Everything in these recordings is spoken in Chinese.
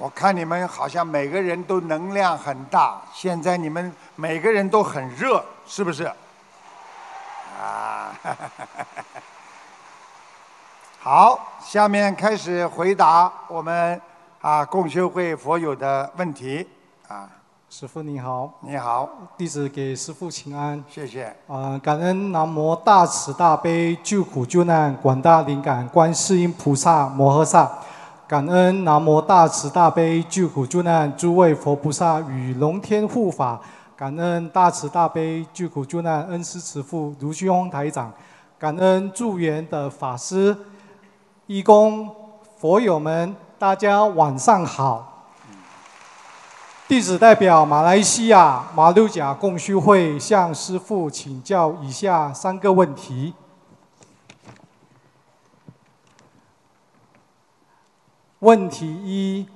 我看你们好像每个人都能量很大，现在你们每个人都很热，是不是？啊，好，下面开始回答我们啊共修会佛友的问题啊。师傅你好，你好，弟子给师傅请安。谢谢。啊，感恩南无大慈大悲救苦救难广大灵感观世音菩萨摩诃萨，感恩南无大慈大悲救苦救难诸位佛菩萨与龙天护法，感恩大慈大悲救苦救难恩师慈父卢俊宏台长，感恩助缘的法师、义工、佛友们，大家晚上好。弟子代表马来西亚马六甲共修会向师父请教以下三个问题。问题一，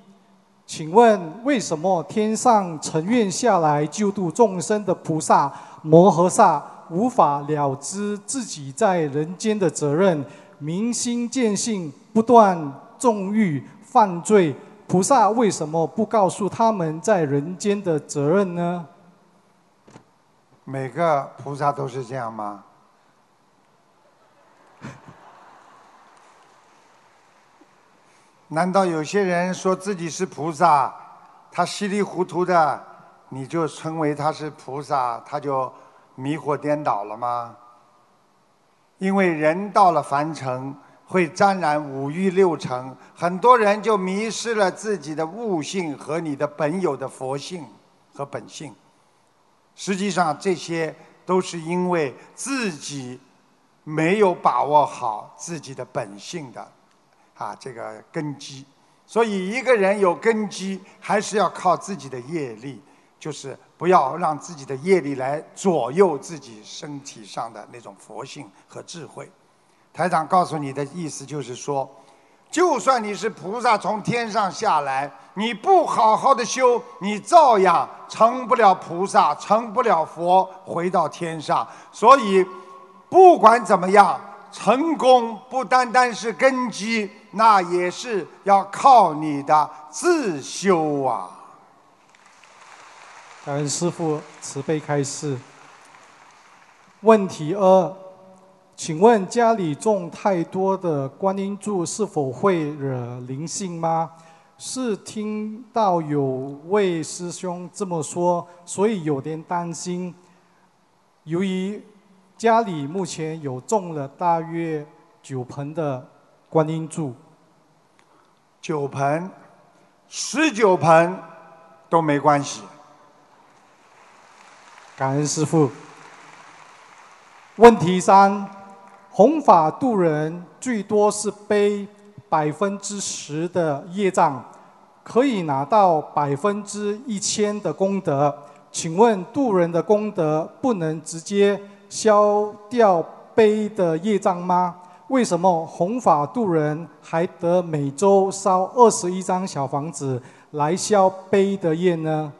请问为什么天上承愿下来救度众生的菩萨摩诃萨无法了知自己在人间的责任，明心见性，不断纵欲犯罪？菩萨为什么不告诉他们在人间的责任呢？每个菩萨都是这样吗？难道有些人说自己是菩萨，他稀里糊涂的，你就称为他是菩萨，他就迷惑颠倒了吗？因为人到了凡尘。会沾染五欲六尘，很多人就迷失了自己的悟性和你的本有的佛性和本性。实际上，这些都是因为自己没有把握好自己的本性的啊这个根基。所以，一个人有根基，还是要靠自己的业力，就是不要让自己的业力来左右自己身体上的那种佛性和智慧。台长告诉你的意思就是说，就算你是菩萨从天上下来，你不好好的修，你照样成不了菩萨，成不了佛，回到天上。所以，不管怎么样，成功不单单是根基，那也是要靠你的自修啊。感恩师父慈悲开示。问题二。请问家里种太多的观音柱是否会惹灵性吗？是听到有位师兄这么说，所以有点担心。由于家里目前有种了大约九盆的观音柱，九盆、十九盆都没关系。感恩师父。问题三。弘法度人最多是背百分之十的业障，可以拿到百分之一千的功德。请问度人的功德不能直接消掉背的业障吗？为什么弘法度人还得每周烧二十一张小房子来消悲的业呢？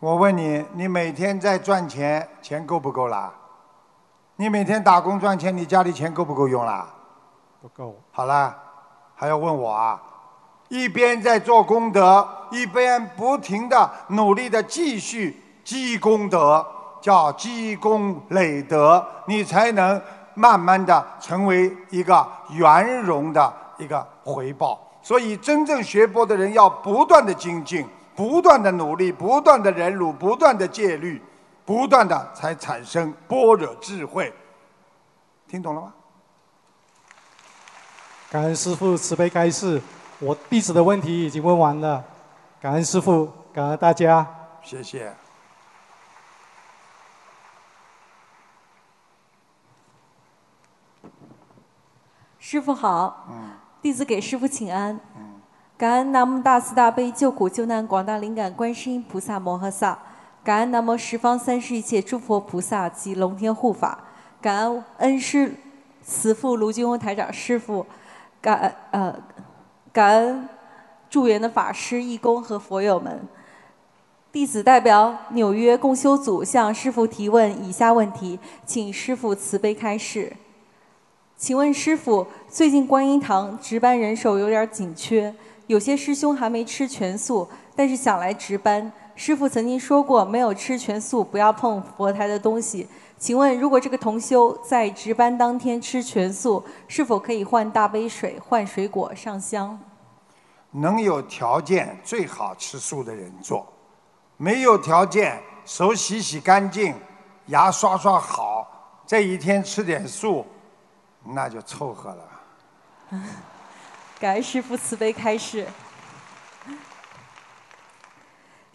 我问你，你每天在赚钱，钱够不够啦？你每天打工赚钱，你家里钱够不够用啦？不够。好啦，还要问我啊？一边在做功德，一边不停的努力的继续积功德，叫积功累德，你才能慢慢的成为一个圆融的一个回报。所以，真正学佛的人要不断的精进，不断的努力，不断的忍辱，不断的戒律。不断的才产生般若智慧，听懂了吗？感恩师父慈悲开示，我弟子的问题已经问完了，感恩师父，感恩大家，谢谢。师傅好，弟子给师傅请安，感恩南无大慈大悲救苦救难广大灵感观世音菩萨摩诃萨。感恩南无十方三世一切诸佛菩萨及龙天护法，感恩恩师慈父卢金宏台长师傅，感恩呃感恩助缘的法师义工和佛友们。弟子代表纽约共修组向师傅提问以下问题，请师傅慈悲开示。请问师傅，最近观音堂值班人手有点紧缺，有些师兄还没吃全素，但是想来值班。师傅曾经说过，没有吃全素不要碰佛台的东西。请问，如果这个同修在值班当天吃全素，是否可以换大杯水、换水果、上香？能有条件最好吃素的人做，没有条件手洗洗干净，牙刷刷好，这一天吃点素，那就凑合了。感恩师父慈悲开示。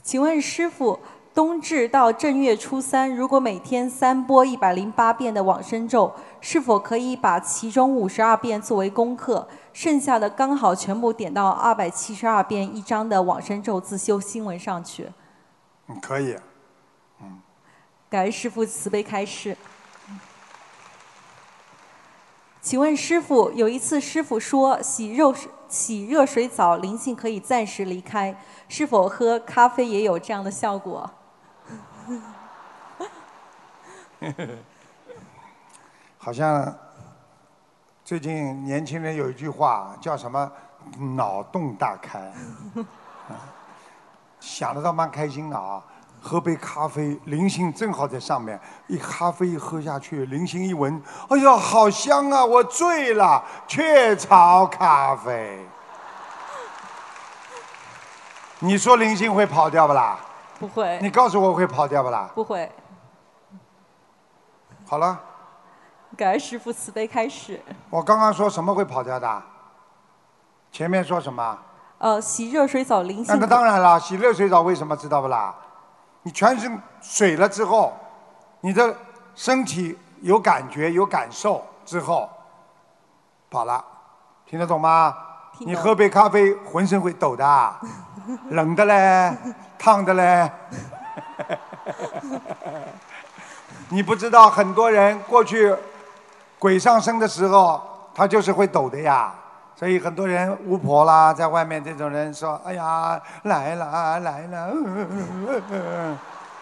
请问师傅，冬至到正月初三，如果每天三播一百零八遍的往生咒，是否可以把其中五十二遍作为功课，剩下的刚好全部点到二百七十二遍一章的往生咒自修新闻上去？嗯，可以。感恩师父慈悲开示。请问师傅，有一次师傅说洗热洗热水澡，灵性可以暂时离开。是否喝咖啡也有这样的效果？好像最近年轻人有一句话叫什么“脑洞大开”，想得倒蛮开心的啊！喝杯咖啡，灵性正好在上面，一咖啡一喝下去，灵性一闻，哎呀，好香啊！我醉了，雀巢咖啡。你说灵性会跑掉不啦？不会。你告诉我会跑掉不啦？不会。好了。感恩师父慈悲开始。我刚刚说什么会跑掉的？前面说什么？呃，洗热水澡灵性。那当然啦，洗热水澡为什么知道不啦？你全身水了之后，你的身体有感觉有感受之后，跑了，听得懂吗？你喝杯咖啡，浑身会抖的。冷的嘞，烫的嘞，你不知道很多人过去鬼上身的时候，他就是会抖的呀。所以很多人巫婆啦，在外面这种人说：“哎呀，来了来了。”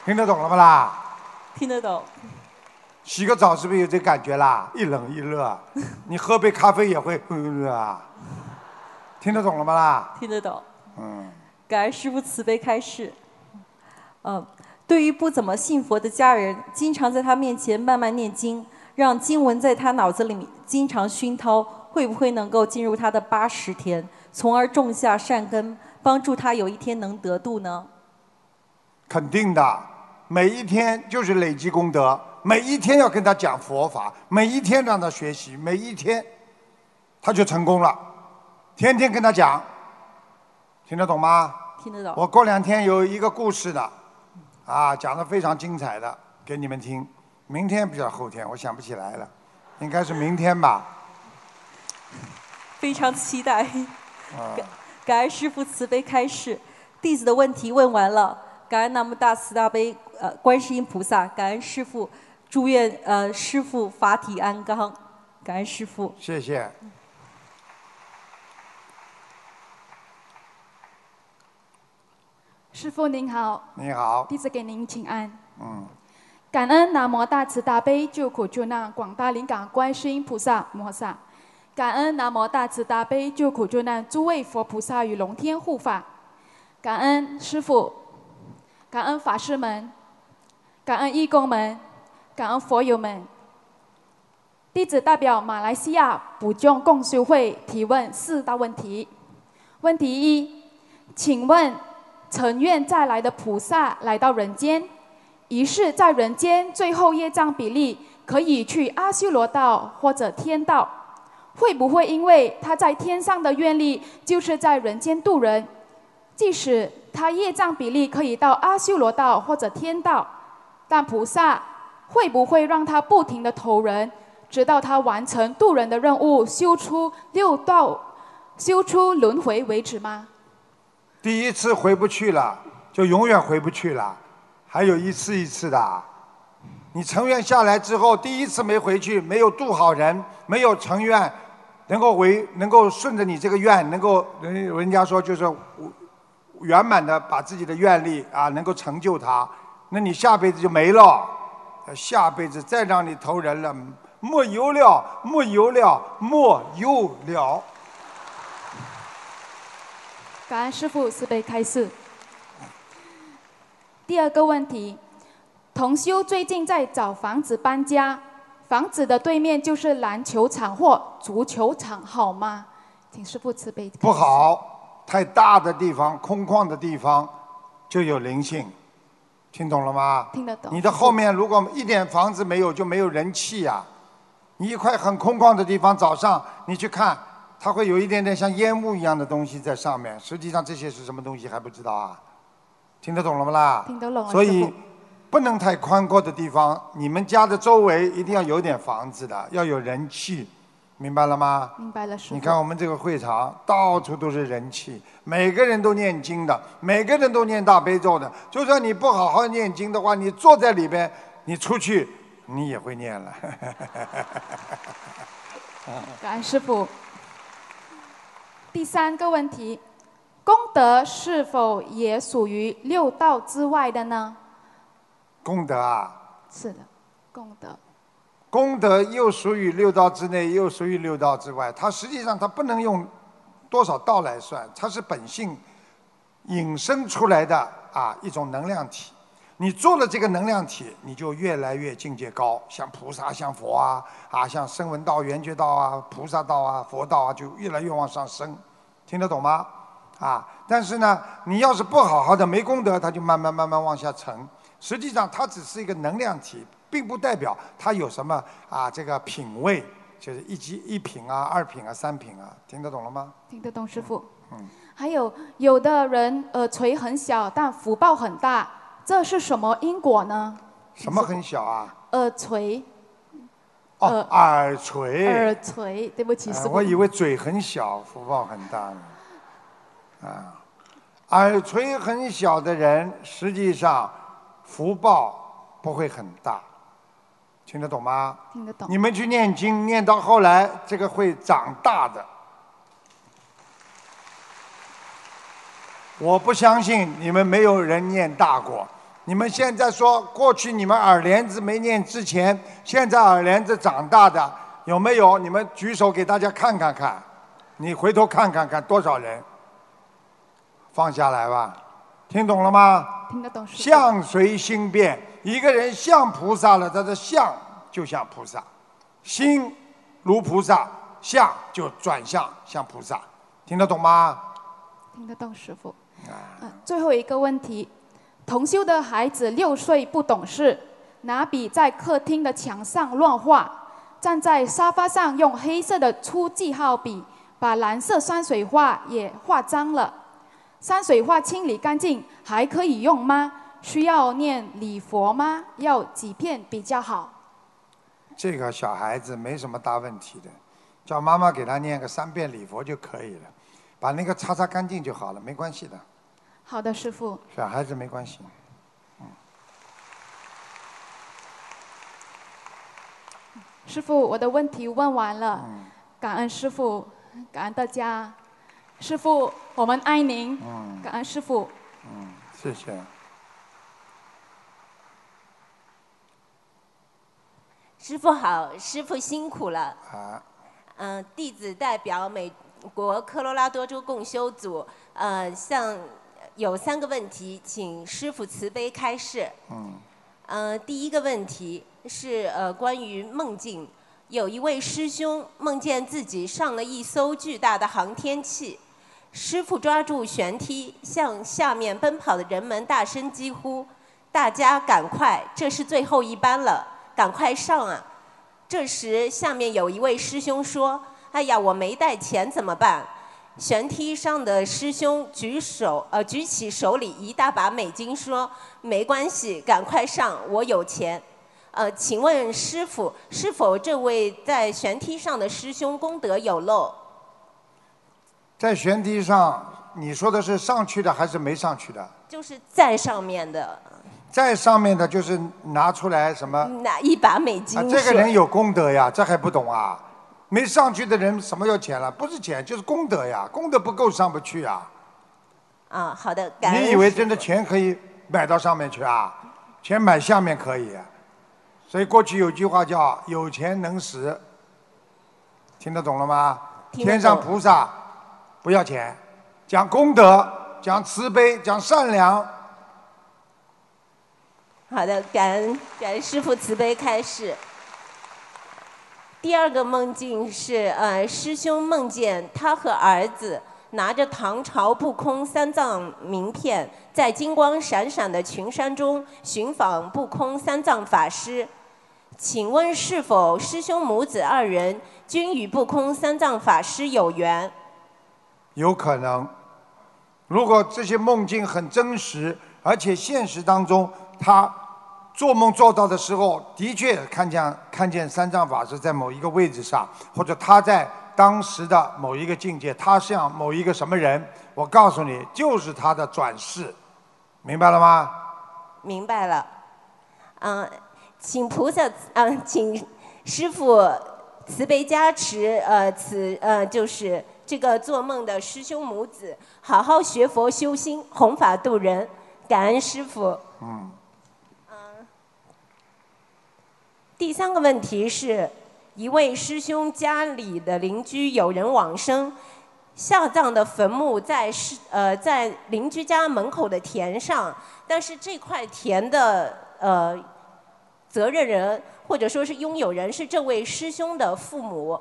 听得懂了不啦？听得懂。洗个澡是不是有这感觉啦？一冷一热，你喝杯咖啡也会热啊。听得懂了吗啦？听得懂。嗯。感恩师父慈悲开示。嗯，对于不怎么信佛的家人，经常在他面前慢慢念经，让经文在他脑子里面经常熏陶，会不会能够进入他的八十天，从而种下善根，帮助他有一天能得度呢？肯定的，每一天就是累积功德，每一天要跟他讲佛法，每一天让他学习，每一天他就成功了。天天跟他讲。听得懂吗？听得懂。我过两天有一个故事的，啊，讲的非常精彩的，给你们听。明天比较后天，我想不起来了，应该是明天吧。非常期待。感感恩师父慈悲开示，弟子的问题问完了。感恩南无大慈大悲呃观世音菩萨，感恩师父，祝愿呃师父法体安康。感恩师父。谢谢。师父您好，你好，弟子给您请安。嗯，感恩南无大慈大悲救苦救难广大灵感观世音菩萨摩诃萨，感恩南无大慈大悲救苦救难诸位佛菩萨与龙天护法，感恩师父，感恩法师们，感恩义工们，感恩佛友们。弟子代表马来西亚补众共修会提问四大问题。问题一，请问。成愿再来的菩萨来到人间，于是在人间最后业障比例可以去阿修罗道或者天道，会不会因为他在天上的愿力就是在人间度人？即使他业障比例可以到阿修罗道或者天道，但菩萨会不会让他不停的投人，直到他完成渡人的任务，修出六道，修出轮回为止吗？第一次回不去了，就永远回不去了，还有一次一次的。你成愿下来之后，第一次没回去，没有度好人，没有成愿，能够为能够顺着你这个愿，能够人人家说就是圆满的把自己的愿力啊，能够成就他，那你下辈子就没了。下辈子再让你投人了，没有了，没有了，没有了。感恩师傅慈悲开示。第二个问题，同修最近在找房子搬家，房子的对面就是篮球场或足球场，好吗？请师傅慈悲。不好，太大的地方、空旷的地方就有灵性，听懂了吗？听得懂。你的后面如果一点房子没有，就没有人气呀。你一块很空旷的地方，早上你去看，它会有一点点像烟雾一样的东西在上面，实际上这些是什么东西还不知道啊？听得懂了不啦？听得懂。所以不能太宽阔的地方，你们家的周围一定要有点房子的，要有人气，明白了吗？明白了，师你看我们这个会场，到处都是人气，每个人都念经的，每个人都念大悲咒的。就算你不好好念经的话，你坐在里边，你出去你也会念了。感恩师傅。第三个问题。功德是否也属于六道之外的呢？功德啊，是的，功德。功德又属于六道之内，又属于六道之外。它实际上它不能用多少道来算，它是本性引申出来的啊一种能量体。你做了这个能量体，你就越来越境界高，像菩萨、像佛啊啊，像声闻道、缘觉道啊、菩萨道啊、佛道啊，就越来越往上升。听得懂吗？啊，但是呢，你要是不好好的没功德，它就慢慢慢慢往下沉。实际上，它只是一个能量体，并不代表它有什么啊这个品位，就是一级一品啊、二品啊、三品啊，听得懂了吗？听得懂，师傅。嗯。还有有的人耳垂很小，但福报很大，这是什么因果呢？什么很小啊？耳垂。哦，耳垂。耳垂，对不起，师傅。我以为嘴很小，福报很大呢。啊，耳垂很小的人，实际上福报不会很大，听得懂吗？听得懂。你们去念经，念到后来，这个会长大的。我不相信你们没有人念大过。你们现在说过去你们耳帘子没念之前，现在耳帘子长大的有没有？你们举手给大家看看看，你回头看看看多少人。放下来吧，听懂了吗？听得懂。相随心变，一个人像菩萨了，他的相就像菩萨，心如菩萨，相就转向像菩萨，听得懂吗？听得懂，师傅。啊。最后一个问题，同修的孩子六岁不懂事，拿笔在客厅的墙上乱画，站在沙发上用黑色的粗记号笔把蓝色山水画也画脏了。山水画清理干净还可以用吗？需要念礼佛吗？要几片比较好？这个小孩子没什么大问题的，叫妈妈给他念个三遍礼佛就可以了，把那个擦擦干净就好了，没关系的。好的，师傅。小孩子没关系。嗯。师傅，我的问题问完了，感恩师傅，感恩大家。师傅，我们爱您。嗯。感恩师傅。嗯，谢谢。师傅好，师傅辛苦了。啊。嗯，弟子代表美国科罗拉多州共修组，呃，向有三个问题，请师傅慈悲开示。嗯。呃，第一个问题是呃关于梦境，有一位师兄梦见自己上了一艘巨大的航天器。师傅抓住舷梯，向下面奔跑的人们大声疾呼：“大家赶快，这是最后一班了，赶快上啊！”这时，下面有一位师兄说：“哎呀，我没带钱，怎么办？”舷梯上的师兄举手，呃，举起手里一大把美金，说：“没关系，赶快上，我有钱。”呃，请问师傅，是否这位在舷梯上的师兄功德有漏？在悬梯上，你说的是上去的还是没上去的？就是在上面的。在上面的，就是拿出来什么？拿一把美金。这个人有功德呀，这还不懂啊？没上去的人什么要钱了？不是钱，就是功德呀，功德不够上不去啊。啊，好的。你以为真的钱可以买到上面去啊？钱买下面可以。所以过去有句话叫“有钱能使”，听得懂了吗？天上菩萨。不要钱，讲功德，讲慈悲，讲善良。好的，感恩感恩师父慈悲开示。第二个梦境是，呃，师兄梦见他和儿子拿着唐朝不空三藏名片，在金光闪闪的群山中寻访不空三藏法师。请问是否师兄母子二人均与不空三藏法师有缘？有可能。如果这些梦境很真实，而且现实当中他做梦做到的时候，的确看见看见三藏法师在某一个位置上，或者他在当时的某一个境界，他像某一个什么人，我告诉你，就是他的转世，明白了吗？明白了。嗯，请菩萨，嗯，请师傅慈悲加持，呃，此呃就是这个做梦的师兄母子，好好学佛修心，弘法度人，感恩师傅。嗯。第三个问题是，一位师兄家里的邻居有人往生，下葬的坟墓在是呃在邻居家门口的田上，但是这块田的呃责任人或者说是拥有人是这位师兄的父母，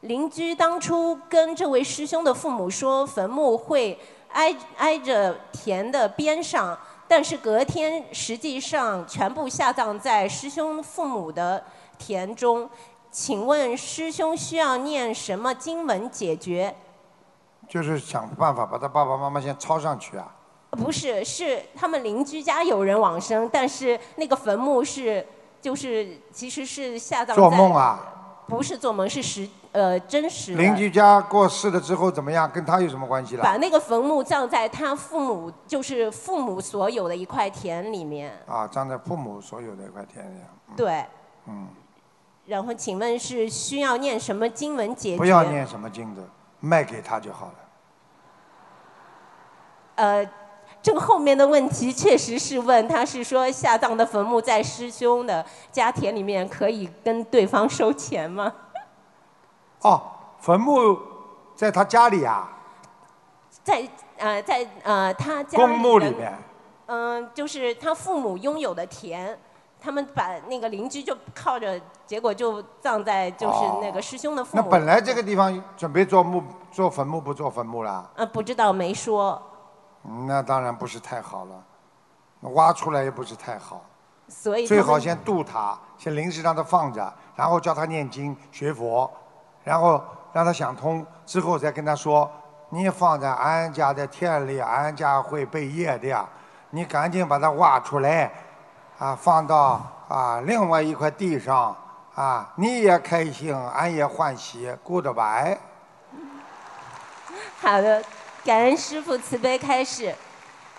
邻居当初跟这位师兄的父母说坟墓会挨挨着田的边上。但是隔天实际上全部下葬在师兄父母的田中，请问师兄需要念什么经文解决？就是想办法把他爸爸妈妈先抄上去啊。不是，是他们邻居家有人往生，但是那个坟墓是就是其实是下葬在。做梦啊？不是做梦，是实。呃，真实。邻居家过世了之后怎么样？跟他有什么关系了？把那个坟墓葬在他父母，就是父母所有的一块田里面。啊，葬在父母所有的一块田里。对。嗯。然后，请问是需要念什么经文解决？不要念什么经的，卖给他就好了。呃，这个后面的问题确实是问，他是说下葬的坟墓在师兄的家田里面，可以跟对方收钱吗？哦，坟墓在他家里啊？在呃，在呃，他家公墓里面。嗯，就是他父母拥有的田，他们把那个邻居就靠着，结果就葬在就是那个师兄的父母。那本来这个地方准备做墓做坟墓不做坟墓了？呃，不知道没说。那当然不是太好了，挖出来也不是太好。所以最好先渡他，先临时让他放着，然后教他念经学佛。然后让他想通之后，再跟他说：“你放在俺家的田里，俺家会背业的呀。你赶紧把它挖出来，啊，放到啊另外一块地上，啊，你也开心，俺也欢喜，Goodbye。”好的，感恩师父慈悲开示。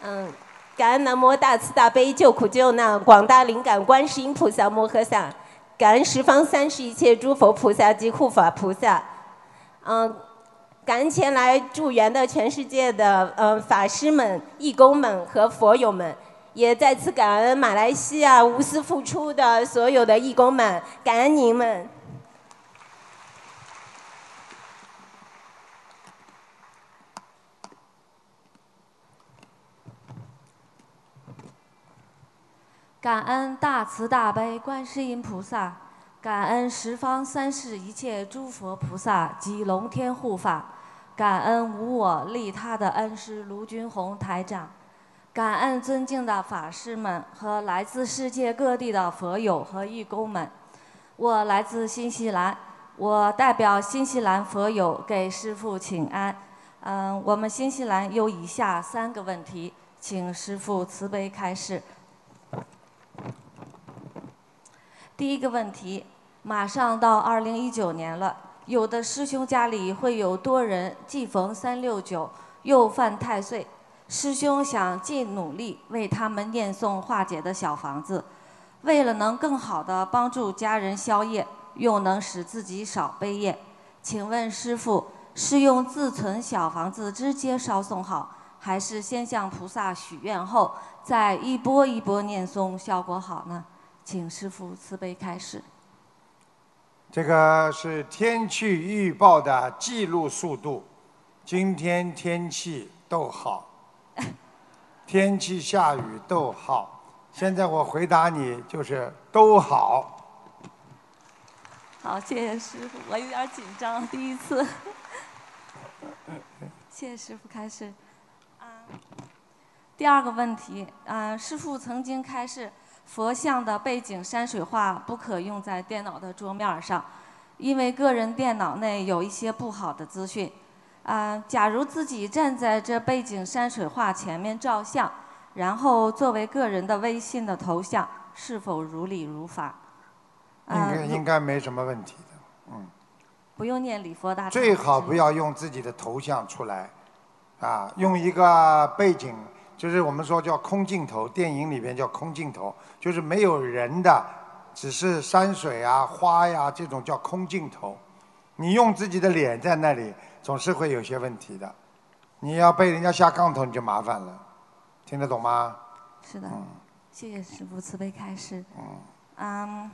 嗯，感恩南无大慈大悲救苦救难广大灵感观世音菩萨摩诃萨。感恩十方三世一切诸佛菩萨及护法菩萨，嗯，感恩前来助缘的全世界的嗯法师们、义工们和佛友们，也再次感恩马来西亚无私付出的所有的义工们，感恩您们。感恩大慈大悲观世音菩萨，感恩十方三世一切诸佛菩萨及龙天护法，感恩无我利他的恩师卢军宏台长，感恩尊敬的法师们和来自世界各地的佛友和义工们。我来自新西兰，我代表新西兰佛友给师父请安。嗯，我们新西兰有以下三个问题，请师父慈悲开示。第一个问题，马上到二零一九年了，有的师兄家里会有多人既逢三六九，又犯太岁，师兄想尽努力为他们念诵化解的小房子，为了能更好的帮助家人消业，又能使自己少背业，请问师傅是用自存小房子直接烧送好，还是先向菩萨许愿后再一波一波念诵效果好呢？请师父慈悲开示。这个是天气预报的记录速度。今天天气逗号，天气下雨逗号。现在我回答你就是都好。好，谢谢师傅，我有点紧张，第一次。谢谢师傅开始。啊，第二个问题，啊，师傅曾经开示，佛像的背景山水画不可用在电脑的桌面上，因为个人电脑内有一些不好的资讯。啊，假如自己站在这背景山水画前面照相，然后作为个人的微信的头像，是否如理如法？应该应该没什么问题的，嗯。不用念礼佛大。最好不要用自己的头像出来，啊，用一个背景，就是我们说叫空镜头，电影里边叫空镜头，就是没有人的，只是山水啊、花呀这种叫空镜头。你用自己的脸在那里。总是会有些问题的，你要被人家下杠头，你就麻烦了，听得懂吗？是的，谢谢师傅慈悲开示。嗯。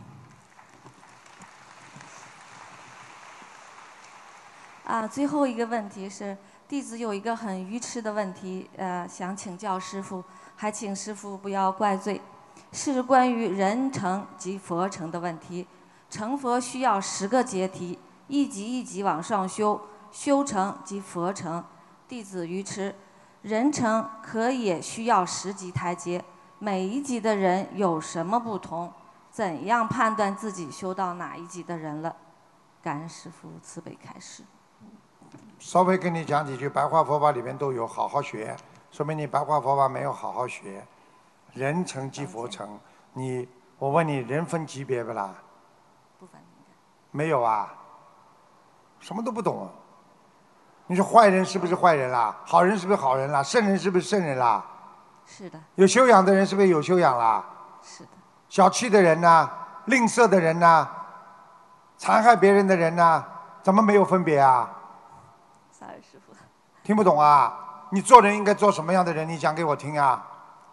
啊，最后一个问题是，弟子有一个很愚痴的问题，呃，想请教师父，还请师父不要怪罪，是关于人成及佛成的问题。成佛需要十个阶梯，一级一级往上修。修成即佛成，弟子愚痴，人成可也需要十级台阶，每一级的人有什么不同？怎样判断自己修到哪一级的人了？感恩师父慈悲开示。稍微跟你讲几句白话佛法里面都有，好好学，说明你白话佛法没有好好学。人成即佛成，你我问你，人分级别不啦？不分。没有啊？什么都不懂。你说坏人是不是坏人啦？好人是不是好人啦？圣人是不是圣人啦？是的。有修养的人是不是有修养啦？是的。小气的人呢？吝啬的人呢？残害别人的人呢？怎么没有分别啊？听不懂啊？你做人应该做什么样的人？你讲给我听啊。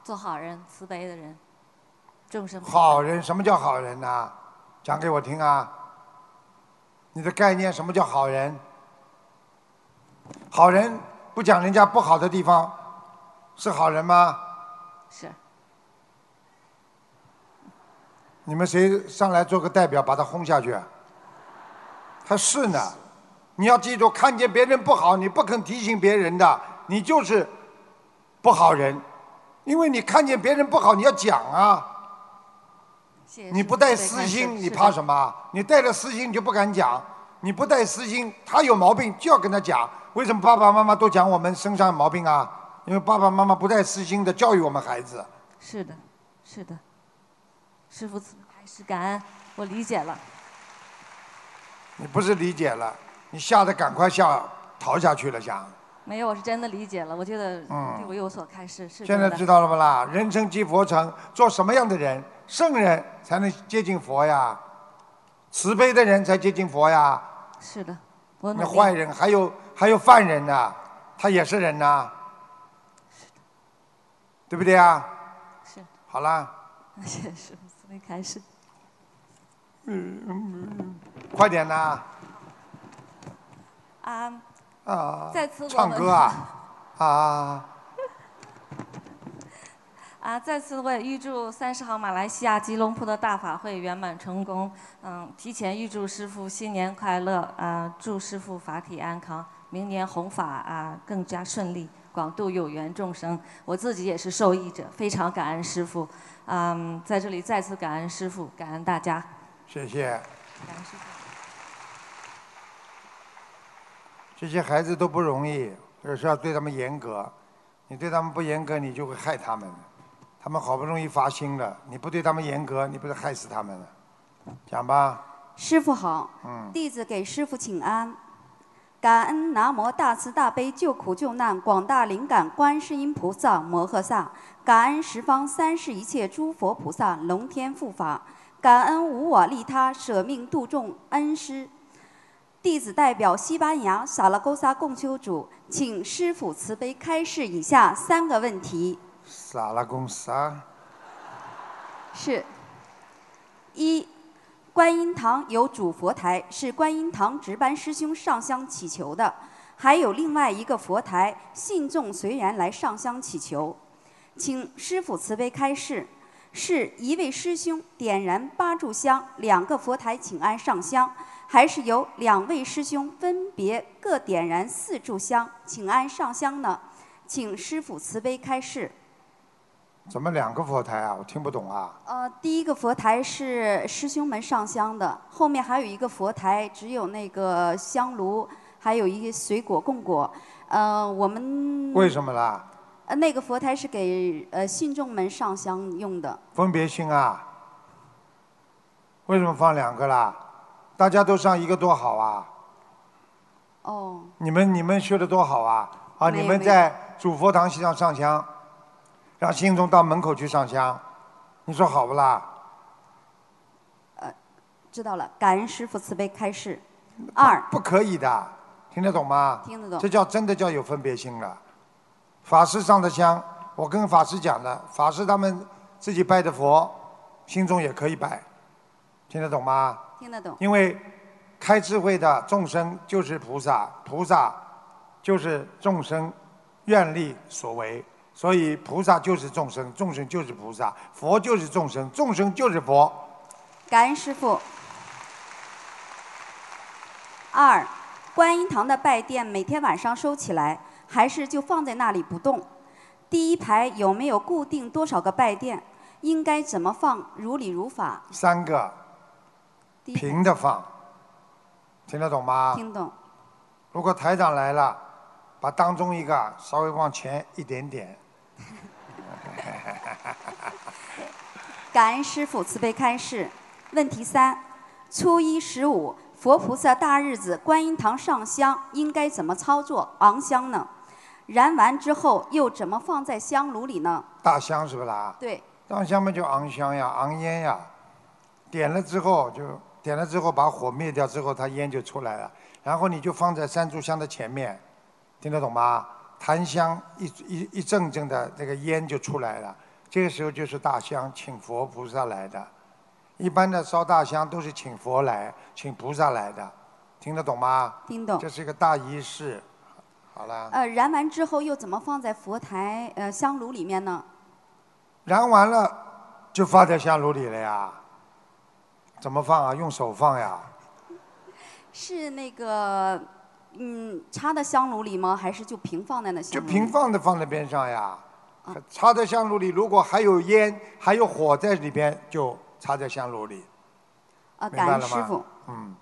做好人，慈悲的人，众生。好人，什么叫好人呢？讲给我听啊。你的概念，什么叫好人？好人不讲人家不好的地方，是好人吗？是。你们谁上来做个代表，把他轰下去？他是呢。你要记住，看见别人不好，你不肯提醒别人的，你就是不好人。因为你看见别人不好，你要讲啊。你不带私心，你怕什么？你带着私心，你就不敢讲。你不带私心，他有毛病就要跟他讲。为什么爸爸妈妈都讲我们身上有毛病啊？因为爸爸妈妈不带私心的教育我们孩子。是的，是的，师傅还是感恩，我理解了。你不是理解了，你吓得赶快下逃下去了，想。没有，我是真的理解了。我觉得对我有所开示，是现在知道了不啦？人成即佛成，做什么样的人，圣人才能接近佛呀？慈悲的人才接近佛呀？是的。那坏人还有还有犯人呢，他也是人呐，对不对啊？是。好啦。谢谢师傅，准备开始。嗯，快点呐！啊。啊。再次唱歌 啊！啊。啊，再次为预祝三十号马来西亚吉隆坡的大法会圆满成功。嗯，提前预祝师傅新年快乐，啊，祝师傅法体安康，明年弘法啊更加顺利，广度有缘众生。我自己也是受益者，非常感恩师傅。嗯，在这里再次感恩师傅，感恩大家。谢谢。感恩师傅。这些孩子都不容易，有时要对他们严格。你对他们不严格，你就会害他们。他们好不容易发心了，你不对他们严格，你不是害死他们了？讲吧。师傅好。嗯。弟子给师傅请安。感恩南无大慈大悲救苦救难广大灵感观世音菩萨摩诃萨，感恩十方三世一切诸佛菩萨龙天护法，感恩无我利他舍命度众恩师。弟子代表西班牙萨拉戈萨共修主，请师父慈悲开示以下三个问题。萨拉公司啊？是。一，观音堂有主佛台，是观音堂值班师兄上香祈求的。还有另外一个佛台，信众随缘来上香祈求，请师父慈悲开示。是一位师兄点燃八炷香，两个佛台请安上香，还是由两位师兄分别各点燃四炷香请安上香呢？请师父慈悲开示。怎么两个佛台啊？我听不懂啊。呃，第一个佛台是师兄们上香的，后面还有一个佛台，只有那个香炉，还有一些水果供果。呃，我们为什么啦？呃，那个佛台是给呃信众们上香用的。分别心啊？为什么放两个啦？大家都上一个多好啊！哦。你们你们学的多好啊！啊，你们在主佛堂上上香，让信众到门口去上香，你说好不啦？呃，知道了，感恩师父慈悲开示。二。不可以的，听得懂吗？听得懂。这叫真的叫有分别心了。法师上的香，我跟法师讲的，法师他们自己拜的佛，心中也可以拜，听得懂吗？听得懂。因为开智慧的众生就是菩萨，菩萨就是众生愿力所为，所以菩萨就是众生，众生就是菩萨，佛就是众生，众生就是佛。感恩师父。二，观音堂的拜垫每天晚上收起来。还是就放在那里不动。第一排有没有固定多少个拜垫？应该怎么放？如理如法。三个。平的放。听得懂吗？听懂。如果台长来了，把当中一个稍微往前一点点。感恩师傅慈悲开示。问题三：初一十五佛菩萨大日子，观音堂上香应该怎么操作？昂香呢？燃完之后又怎么放在香炉里呢？大香是不啦？对。大香嘛就昂香呀，昂烟呀。点了之后就点了之后把火灭掉之后，它烟就出来了。然后你就放在三炷香的前面，听得懂吗？檀香一一一阵阵的那个烟就出来了。这个时候就是大香，请佛菩萨来的。一般的烧大香都是请佛来，请菩萨来的，听得懂吗？听懂。这是一个大仪式。好了。呃，燃完之后又怎么放在佛台呃香炉里面呢？燃完了就放在香炉里了呀？怎么放啊？用手放呀？是那个嗯插在香炉里吗？还是就平放在那？就平放的放在边上呀。插在香炉里，如果还有烟还有火在里边，就插在香炉里。啊，感恩师傅。嗯。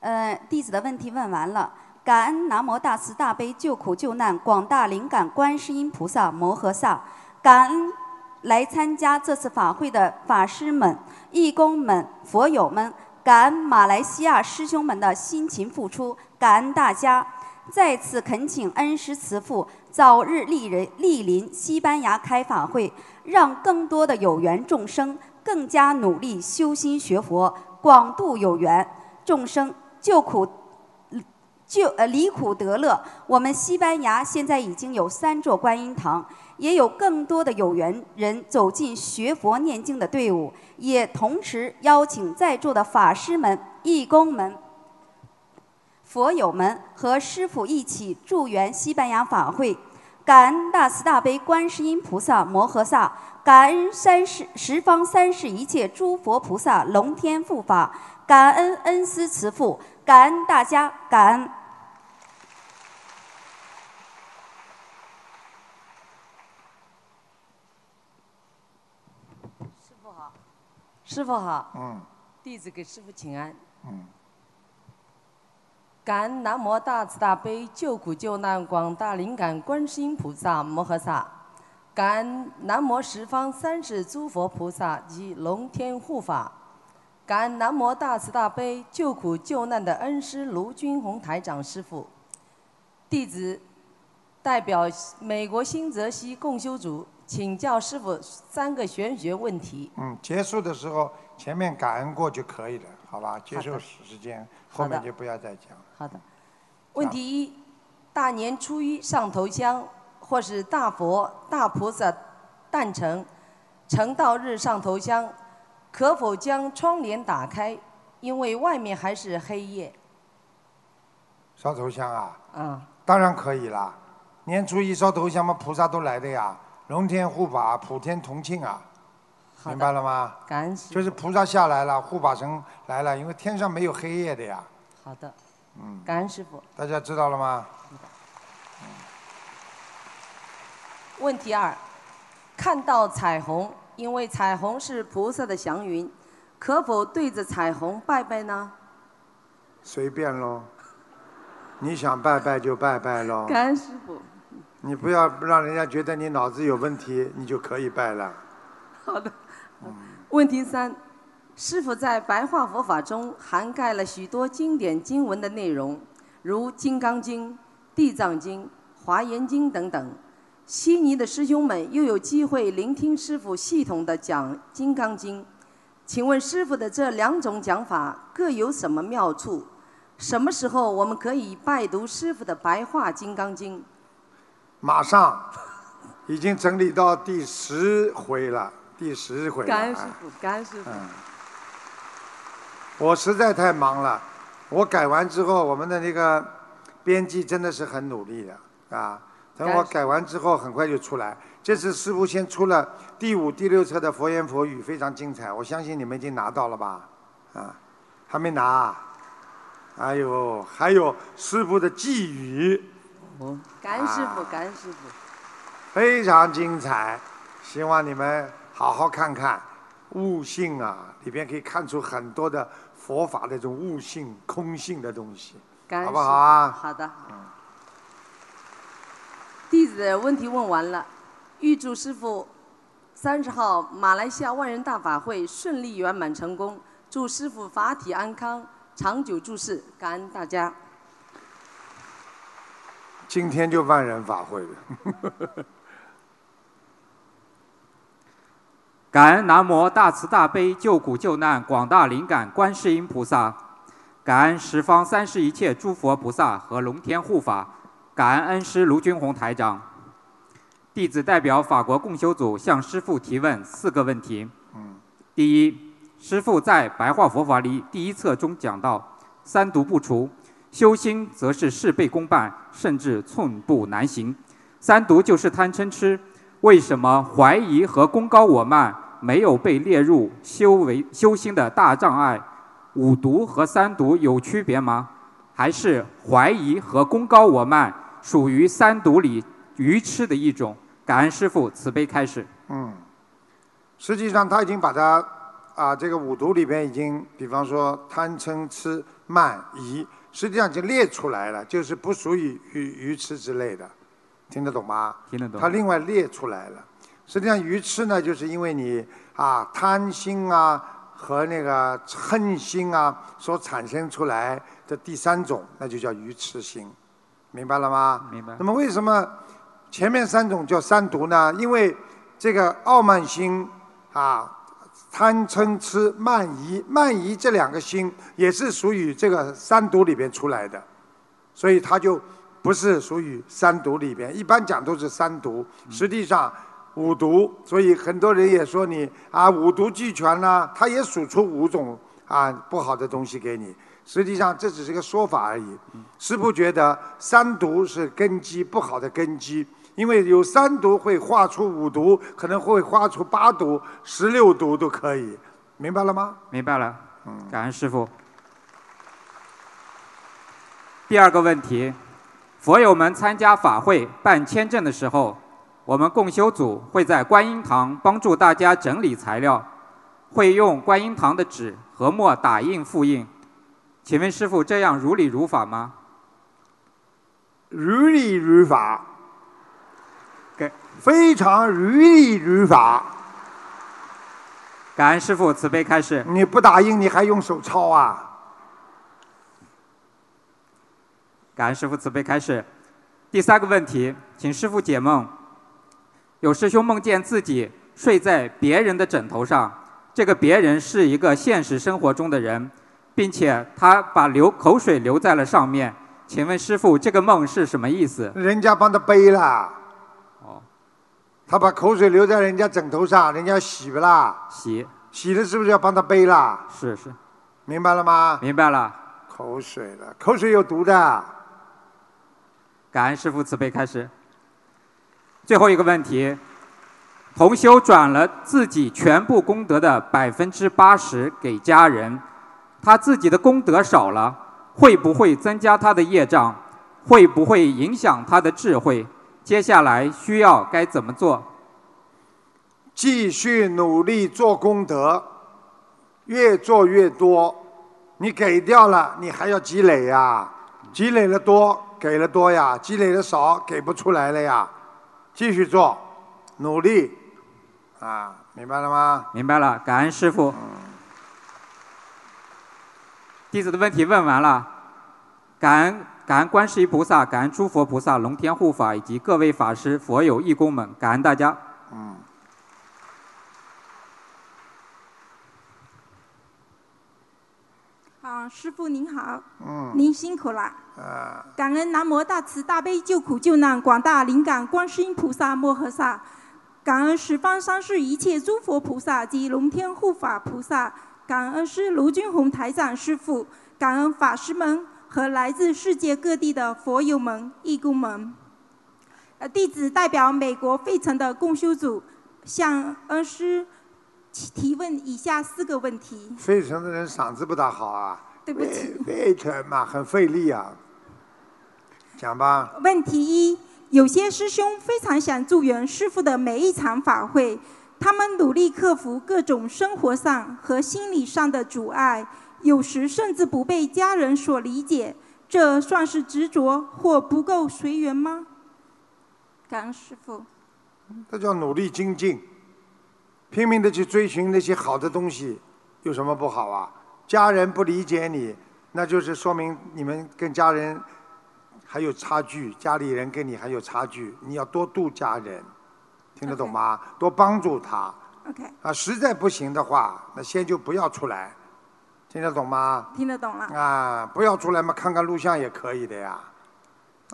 呃，弟子的问题问完了。感恩南无大慈大悲救苦救难广大灵感观世音菩萨摩诃萨，感恩来参加这次法会的法师们、义工们、佛友们，感恩马来西亚师兄们的辛勤付出，感恩大家。再次恳请恩师慈父早日莅人莅临西班牙开法会，让更多的有缘众生更加努力修心学佛，广度有缘众生救苦。就呃离苦得乐，我们西班牙现在已经有三座观音堂，也有更多的有缘人走进学佛念经的队伍，也同时邀请在座的法师们、义工们、佛友们和师傅一起助缘西班牙法会，感恩大慈大悲观世音菩萨摩诃萨，感恩三世十方三世一切诸佛菩萨龙天护法，感恩恩师慈父，感恩大家，感恩。师傅好，嗯，弟子给师傅请安。嗯，感恩南无大慈大悲救苦救难广大灵感观世音菩萨摩诃萨，感恩南无十方三世诸佛菩萨及龙天护法，感恩南无大慈大悲救苦救难的恩师卢军宏台长师傅。弟子代表美国新泽西共修组。请教师傅三个玄学问题。嗯，结束的时候前面感恩过就可以了，好吧？接受时间，后面就不要再讲了。好的。问题一：大年初一上头香，或是大佛、大菩萨诞辰、成道日上头香，可否将窗帘打开？因为外面还是黑夜。烧头香啊？嗯。当然可以啦，年初一烧头香嘛，菩萨都来的呀，龙天护法，普天同庆啊，明白了吗？感恩师就是菩萨下来了，护法神来了，因为天上没有黑夜的呀。好的，嗯，感恩师傅。大家知道了吗？问题二，看到彩虹，因为彩虹是菩萨的祥云，可否对着彩虹拜拜呢？随便喽，你想拜拜就拜拜喽。感恩师傅。你不要让人家觉得你脑子有问题，你就可以拜了。好的。问题三，师傅在白话佛法中涵盖了许多经典经文的内容，如《金刚经》《地藏经》《华严经》等等。悉尼的师兄们又有机会聆听师傅系统的讲《金刚经》，请问师傅的这两种讲法各有什么妙处？什么时候我们可以拜读师傅的白话《金刚经》？马上，已经整理到第十回了，第十回了。感恩师傅，感恩师傅。嗯，我实在太忙了，我改完之后，我们的那个编辑真的是很努力的啊。等我改完之后，很快就出来。这次师傅先出了第五、第六册的佛言佛语，非常精彩。我相信你们已经拿到了吧？啊，还没拿。哎呦，还有师傅的寄语。哦，感恩师傅，感恩师傅。非常精彩，希望你们好好看看。悟性啊，里边可以看出很多的佛法的这种悟性、空性的东西，好不好啊？好的。弟子的问题问完了，预祝师傅三十号马来西亚万人大法会顺利圆满成功，祝师傅法体安康，长久住世，感恩大家。今天就万人法会了。感恩南无大慈大悲救苦救难广大灵感观世音菩萨，感恩十方三世一切诸佛菩萨和龙天护法。感恩恩师卢军宏台长，弟子代表法国共修组向师父提问四个问题。第一，师父在白话佛法里第一册中讲到，三毒不除，修心则是事倍功半，甚至寸步难行。三毒就是贪嗔痴，为什么怀疑和功高我慢没有被列入修为修心的大障碍？五毒和三毒有区别吗？还是怀疑和功高我慢属于三毒里愚痴的一种。感恩师父慈悲开示。嗯，实际上他已经把它啊，这个五毒里边已经，比方说贪嗔痴慢疑，实际上就列出来了，就是不属于鱼鱼痴之类的，听得懂吗？听得懂。他另外列出来了。实际上鱼痴呢，就是因为你啊贪心啊和那个恨心啊所产生出来的第三种，那就叫鱼痴心，明白了吗？明白。那么为什么前面三种叫三毒呢？因为这个傲慢心啊、贪嗔痴慢疑、慢疑这两个心也是属于这个三毒里边出来的，所以它就不是属于三毒里边。一般讲都是三毒，实际上五毒。所以很多人也说你啊五毒俱全啦，他也数出五种啊不好的东西给你。实际上这只是个说法而已。师父觉得三毒是根基不好的根基，因为有三毒会化出五毒，可能会化出八毒、十六毒都可以，明白了吗？明白了。感恩师傅。第二个问题，佛友们参加法会办签证的时候，我们共修组会在观音堂帮助大家整理材料，会用观音堂的纸和墨打印复印。请问师傅，这样如理如法吗？如理如法，给非常如理如法。感恩师傅慈悲开示。你不打印，你还用手抄啊？感恩师傅慈悲开示。第三个问题，请师傅解梦。有师兄梦见自己睡在别人的枕头上，这个别人是一个现实生活中的人，并且他把流口水留在了上面。请问师傅，这个梦是什么意思？人家帮他背了。哦。他把口水留在人家枕头上，人家洗不啦？洗。洗了是不是要帮他背啦？是是。明白了吗？明白了。口水了，口水有毒的。感恩师父慈悲开始。最后一个问题，同修转了自己全部功德的百分之八十给家人，他自己的功德少了，会不会增加他的业障？会不会影响他的智慧？接下来需要该怎么做？继续努力做功德，越做越多。你给掉了，你还要积累呀，积累的多，给了多呀；积累的少，给不出来了呀。继续做，努力，啊，明白了吗？明白了，感恩师傅。弟子的问题问完了，感恩。感恩观世音菩萨，感恩诸佛菩萨、龙天护法以及各位法师、佛友、义工们，感恩大家。嗯。啊，师傅您好。嗯。您辛苦了。啊。感恩南无大慈大悲救苦救难广大灵感观世音菩萨摩诃萨，感恩十方三世一切诸佛菩萨及龙天护法菩萨，感恩师卢军宏台长师傅，感恩法师们。和来自世界各地的佛友们、义工们，呃，弟子代表美国费城的共修组向恩师提问以下四个问题。费城的人嗓子不大好啊。对不起。费城嘛，很费力啊。讲吧。问题一：有些师兄非常想助缘师傅的每一场法会，他们努力克服各种生活上和心理上的阻碍。有时甚至不被家人所理解，这算是执着或不够随缘吗？感恩师傅。这叫努力精进，拼命的去追寻那些好的东西，有什么不好啊？家人不理解你，那就是说明你们跟家人还有差距，家里人跟你还有差距。你要多度家人，听得懂吗？多帮助他。OK。啊，实在不行的话，那先就不要出来。听得懂吗？听得懂了。啊，不要出来嘛，看看录像也可以的呀。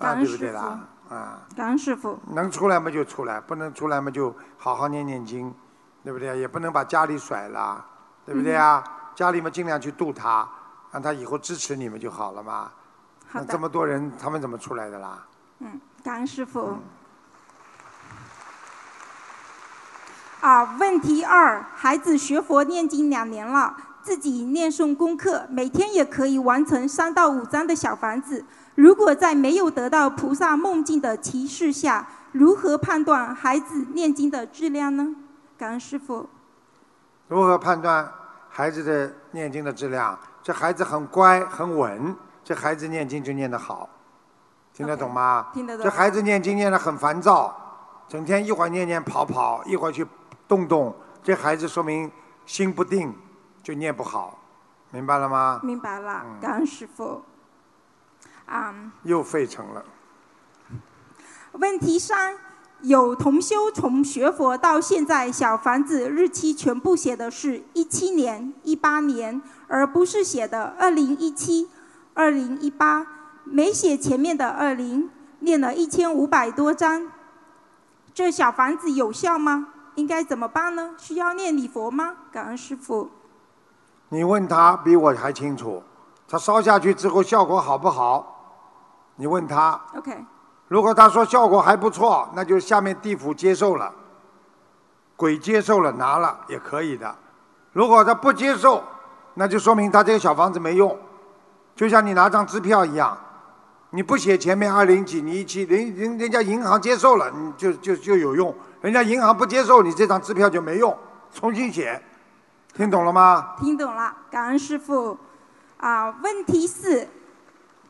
啊，对不对啦。啊。感恩师傅。能出来嘛就出来，不能出来嘛就好好念念经，对不对？也不能把家里甩了，对不对啊？家里嘛尽量去度他，让他以后支持你们就好了嘛。好的。这么多人，他们怎么出来的啦？嗯，感恩师傅。啊，问题二：孩子学佛念经两年了。自己念诵功课，每天也可以完成三到五张的小房子。如果在没有得到菩萨梦境的提示下，如何判断孩子念经的质量呢？感恩师傅。如何判断孩子的念经的质量？这孩子很乖很稳，这孩子念经就念得好，听得懂吗？听得懂。这孩子念经念得很烦躁，整天一会儿念念跑跑，一会儿去动动，这孩子说明心不定。就念不好，明白了吗？明白了，感恩师傅。啊。又费城了。问题三：有同修从学佛到现在，小房子日期全部写的是一七年、一八年，而不是写的二零一七、二零一八，没写前面的二零，念了一千五百多章，这小房子有效吗？应该怎么办呢？需要念礼佛吗？感恩师傅。你问他比我还清楚，他烧下去之后效果好不好？你问他。OK。如果他说效果还不错，那就下面地府接受了，鬼接受了拿了也可以的。如果他不接受，那就说明他这个小房子没用。就像你拿张支票一样，你不写前面二零几，你一七人人人家银行接受了，你就就就有用；人家银行不接受，你这张支票就没用，重新写。听懂了吗？听懂了，感恩师傅。啊，问题四：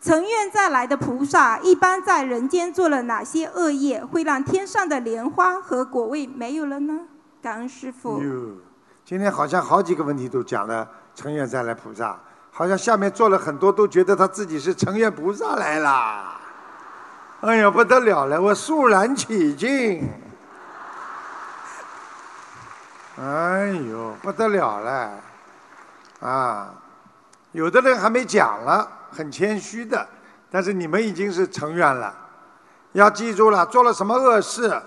成愿再来的菩萨，一般在人间做了哪些恶业，会让天上的莲花和果位没有了呢？感恩师傅。哟，今天好像好几个问题都讲了成愿再来菩萨，好像下面做了很多都觉得他自己是成愿菩萨来了。哎呀，不得了了，我肃然起敬。哎呦，不得了了，啊！有的人还没讲了，很谦虚的，但是你们已经是成员了。要记住了，做了什么恶事，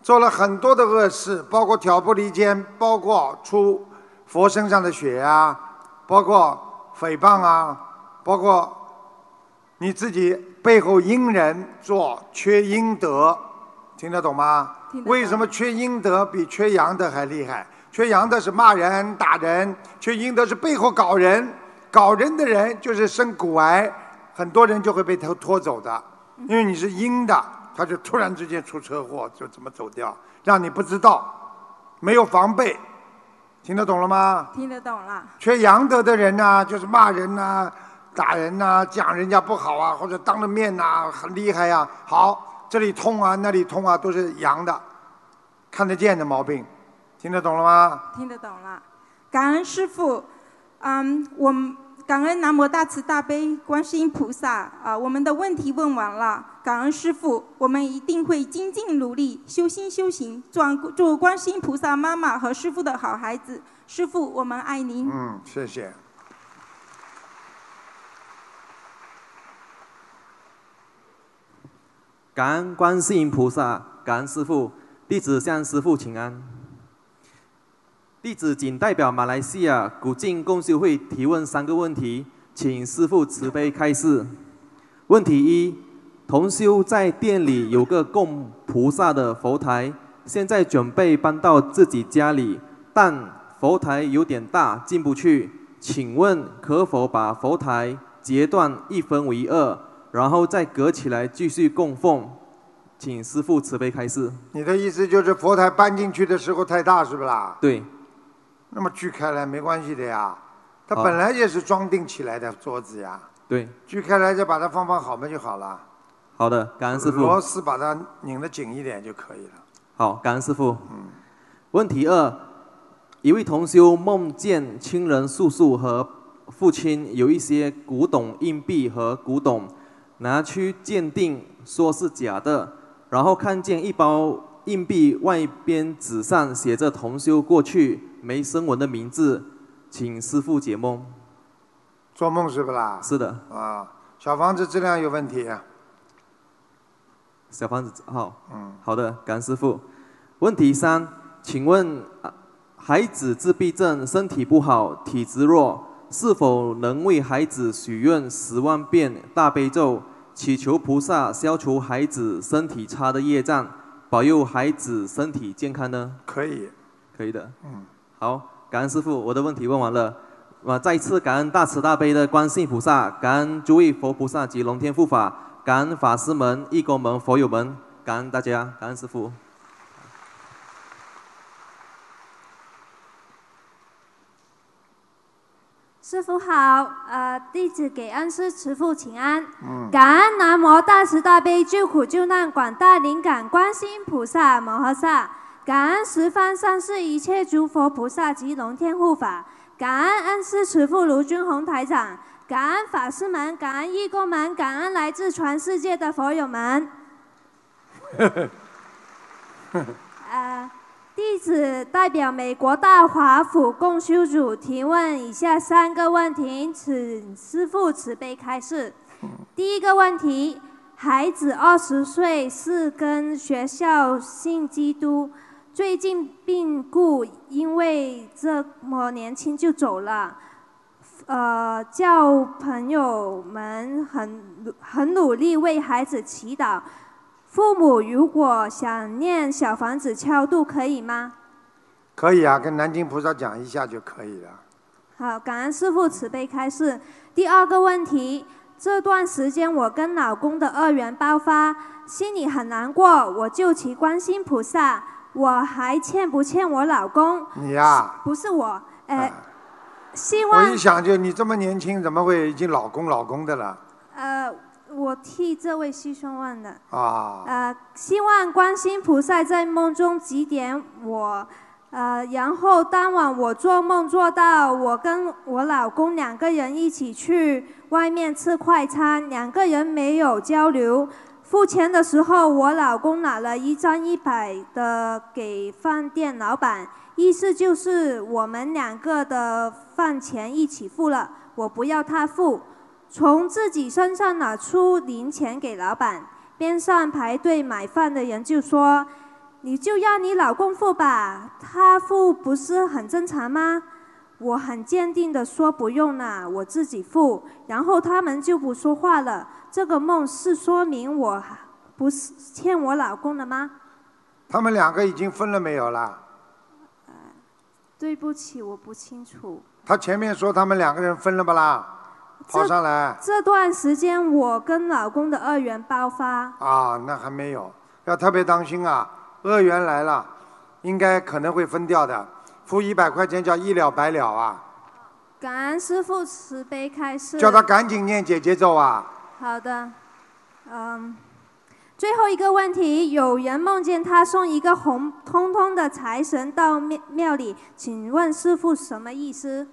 做了很多的恶事，包括挑拨离间，包括出佛身上的血啊，包括诽谤啊，包括你自己背后阴人做，缺阴德，听得懂吗？为什么缺阴德比缺阳德还厉害？缺阳德是骂人、打人，缺阴德是背后搞人，搞人的人就是生骨癌，很多人就会被他拖走的，因为你是阴的，他就突然之间出车祸，就怎么走掉，让你不知道，没有防备，听得懂了吗？听得懂了。缺阳德的人呢，就是骂人呐、打人呐、讲人家不好啊，或者当着面呐、很厉害呀、好，这里痛啊，那里痛啊，都是阳的，看得见的毛病，听得懂了吗？听得懂了，感恩师傅。嗯，我们感恩南无大慈大悲观世音菩萨啊，我们的问题问完了，感恩师傅，我们一定会精进努力，修心修行，做做观世音菩萨妈妈和师傅的好孩子。师傅，我们爱您。嗯，谢谢。感恩观世音菩萨，感恩师父，弟子向师父请安。弟子仅代表马来西亚古晋共修会提问三个问题，请师父慈悲开示。问题一：同修在店里有个供菩萨的佛台，现在准备搬到自己家里，但佛台有点大，进不去。请问可否把佛台截断一分为二，然后再隔起来继续供奉？请师父慈悲开示。你的意思就是佛台搬进去的时候太大，是不啦？对。那么锯开来没关系的呀，它本来也是装订起来的桌子呀，对，锯开来再把它放放好嘛就好了。好的，感恩师父。螺丝把它拧得紧一点就可以了。好，感恩师傅。问题二：一位同修梦见亲人叔叔和父亲有一些古董硬币和古董，拿去鉴定，说是假的，然后看见一包硬币外边纸上写着同修过去没声纹的名字，请师傅解梦。做梦是不啦？是的。啊，小房子质量有问题。啊小房子好，嗯，好的，感恩师傅。问题三，请问啊孩子自闭症身体不好，体质弱，是否能为孩子许愿十万遍大悲咒，祈求菩萨消除孩子身体差的业障，保佑孩子身体健康呢？可以。可以的。嗯。好，感恩师傅，我的问题问完了。我，再次感恩大慈大悲的观世音菩萨，感恩诸位佛菩萨及龙天护法，感恩法师们、义工们、佛友们，感恩大家，感恩师傅。师傅好，呃，弟子给恩师慈父请安。嗯感恩南无大慈大悲救苦救难广大灵感观世音菩萨摩诃萨，感恩十方三世一切诸佛菩萨及龙天护法，感恩恩师慈父卢军宏台长，感恩法师们，感恩义工们，感恩来自全世界的佛友们。呃，弟子代表美国大华府共修组提问以下三个问题，请师父慈悲开示。第一个问题：孩子二十岁，是跟学校信基督，最近病故，因为这么年轻就走了。呃，叫朋友们很很努力为孩子祈祷。父母如果想念小房子超度，可以吗？可以啊，跟南京菩萨讲一下就可以了。好，感恩师父慈悲开示。第二个问题，这段时间我跟老公的二元爆发，心里很难过，我就祈观世音菩萨，我还欠不欠我老公？你呀、不是我，呃，希望我望一想就你这么年轻，怎么会已经老公老公的了？呃，我替这位师兄问的。啊，呃，希望观世音菩萨在梦中指点我，呃，然后当晚我做梦做到我跟我老公两个人一起去外面吃快餐，两个人没有交流。付钱的时候，我老公拿了一张一百的给饭店老板，意思就是我们两个的饭钱一起付了，我不要他付。从自己身上拿出零钱给老板，边上排队买饭的人就说：“你就让你老公付吧，他付不是很正常吗？”我很坚定的说不用了，我自己付。然后他们就不说话了。这个梦是说明我不是欠我老公的吗？他们两个已经分了没有啦？对不起，我不清楚。他前面说他们两个人分了不啦？跑上来。这段时间我跟老公的二元爆发。啊，那还没有，要特别当心啊！恶缘来了，应该可能会分掉的。付一百块钱叫一了百了啊！感恩师父慈悲开示。叫他赶紧念姐姐咒啊！好的，嗯，最后一个问题，有人梦见他送一个红彤彤的财神到庙庙里，请问师傅什么意思？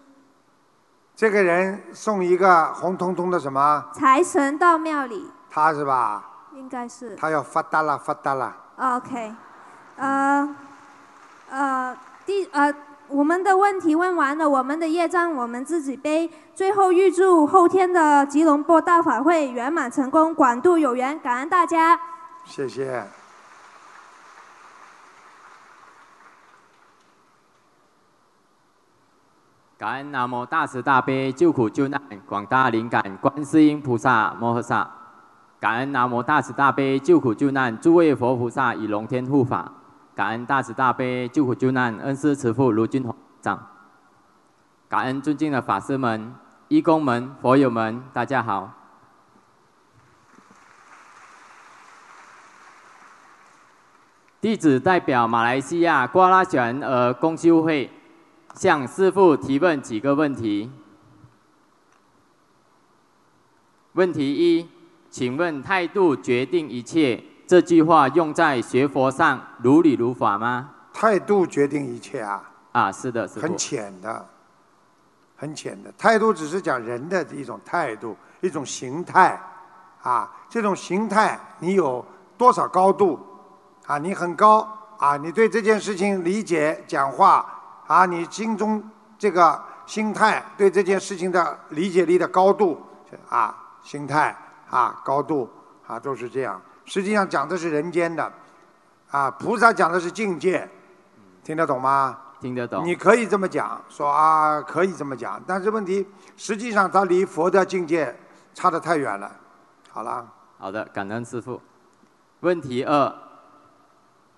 这个人送一个红彤彤的什么？财神到庙里。他是吧？应该是。他要发达了，发达了。OK，呃，呃。第呃，我们的问题问完了，我们的业障我们自己背。最后预祝后天的吉隆坡大法会圆满成功，广度有缘，感恩大家。谢谢。感恩南无大慈大悲救苦救难广大灵感观世音菩萨摩诃萨。感恩南无大慈大悲救苦救难诸位佛菩萨与龙天护法。感恩大慈大悲救苦救难恩师慈父卢俊宏长，感恩尊敬的法师们、义工们、佛友们，大家好。弟子代表马来西亚瓜拉选儿公修会，向师父提问几个问题。问题一，请问态度决定一切。这句话用在学佛上如理如法吗？态度决定一切啊！啊，是的，是很浅的，很浅的。态度只是讲人的一种态度，一种形态，啊，这种形态你有多少高度？啊，你很高啊，你对这件事情理解、讲话啊，你心中这个心态对这件事情的理解力的高度啊，心态啊，高度啊，都是这样。实际上讲的是人间的，啊，菩萨讲的是境界，听得懂吗？听得懂。你可以这么讲，说啊，可以这么讲，但是问题，实际上它离佛的境界差得太远了。好了。好的，感恩师父。问题二：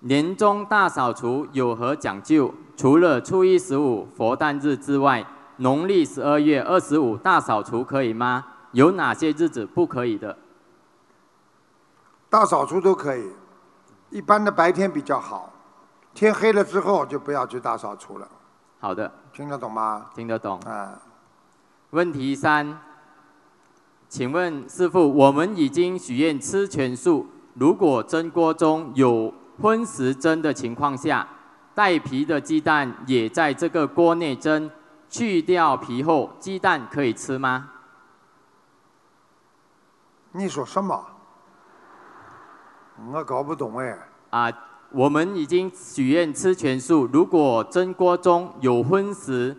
年终大扫除有何讲究？除了初一十五佛诞日之外，农历十二月二十五大扫除可以吗？有哪些日子不可以的？大扫除都可以，一般的白天比较好，天黑了之后就不要去大扫除了。好的，听得懂吗？听得懂。啊，问题三，请问师傅，我们已经许愿吃全素，如果蒸锅中有荤食蒸的情况下，带皮的鸡蛋也在这个锅内蒸，去掉皮后，鸡蛋可以吃吗？你说什么？我搞不懂哎。啊，我们已经许愿吃全素，如果蒸锅中有荤食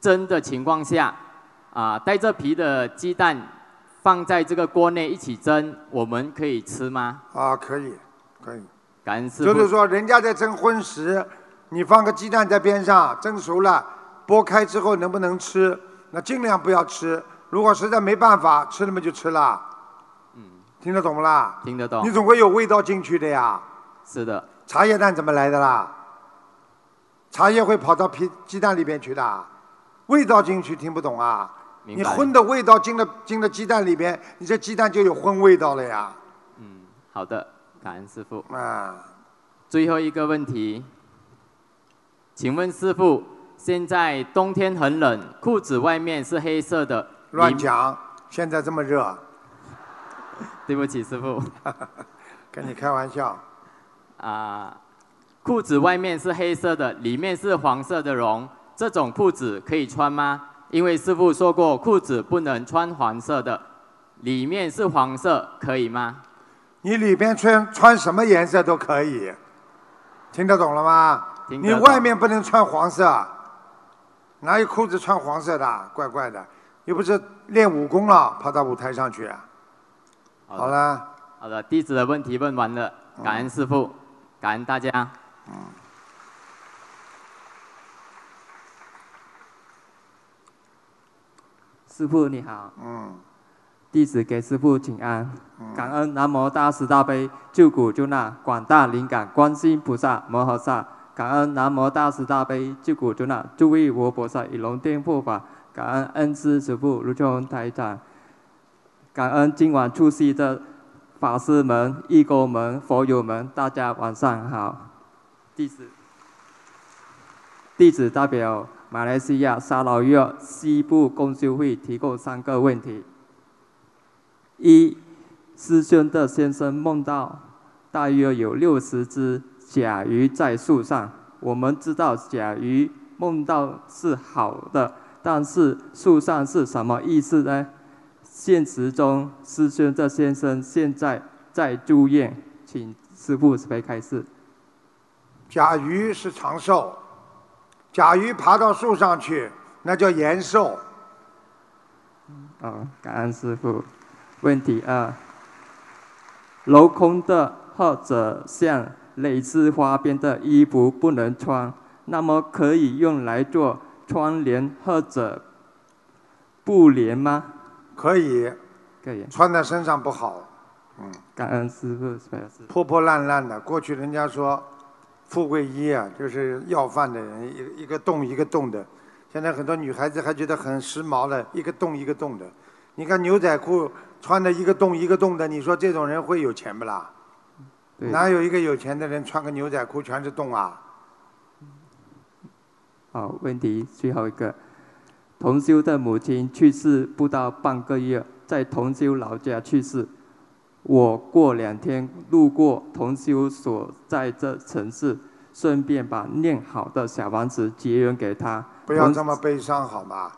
蒸的情况下，啊，带着皮的鸡蛋放在这个锅内一起蒸，我们可以吃吗？啊，可以，可以。感恩师就是说，人家在蒸荤食，你放个鸡蛋在边上，蒸熟了，剥开之后能不能吃？那尽量不要吃。如果实在没办法，吃了么就吃了。嗯听得懂不啦？听得懂。你总会有味道进去的呀。是的。茶叶蛋怎么来的啦？茶叶会跑到皮鸡蛋里边去的，味道进去听不懂啊？你荤的味道进了进了鸡蛋里边，你这鸡蛋就有荤味道了呀。嗯，好的，感恩师傅。啊。最后一个问题，请问师傅，现在冬天很冷，裤子外面是黑色的。乱讲，现在这么热。对不起，师傅，跟你开玩笑。啊，裤子外面是黑色的，里面是黄色的绒，这种裤子可以穿吗？因为师傅说过，裤子不能穿黄色的，里面是黄色，可以吗？你里边穿穿什么颜色都可以，听得懂了吗？你外面不能穿黄色，哪有裤子穿黄色的？怪怪的，又不是练武功了，跑到舞台上去。好了，好的，弟子的问题问完了，感恩师父，感恩大家。嗯师傅你好。嗯。弟子给师父请安。感恩南无大慈大悲救苦救难广大灵感观世音菩萨摩诃萨。感恩南无大慈大悲救苦救难诸位佛菩萨与龙天护法。感恩恩师师父卢俊台长。感恩今晚出席的法师们、义工们、佛友们，大家晚上好。弟子。弟子代表马来西亚沙劳越西部共修会提供三个问题。一，师兄的先生梦到大约有六十只甲鱼在树上。我们知道甲鱼梦到是好的，但是树上是什么意思呢？现实中，师兄的先生现在在住院，请师父慈开示。甲鱼是长寿，甲鱼爬到树上去，那叫延寿。哦，感恩师父。问题二：镂空的或者像蕾丝花边的衣服不能穿，那么可以用来做窗帘或者布帘吗？可以，可以。穿在身上不好。嗯。感恩师傅，破破烂烂的，过去人家说富贵衣啊，就是要饭的人一一个洞一个洞的，现在很多女孩子还觉得很时髦的，一个洞一个洞的。你看牛仔裤。穿的一个洞一个洞的，你说这种人会有钱不啦？哪有一个有钱的人穿个牛仔裤全是洞啊？好，问题最后一个，同修的母亲去世不到半个月，在同修老家去世。我过两天路过同修所在这城市，顺便把念好的小房子结缘给他。不要这么悲伤好吗？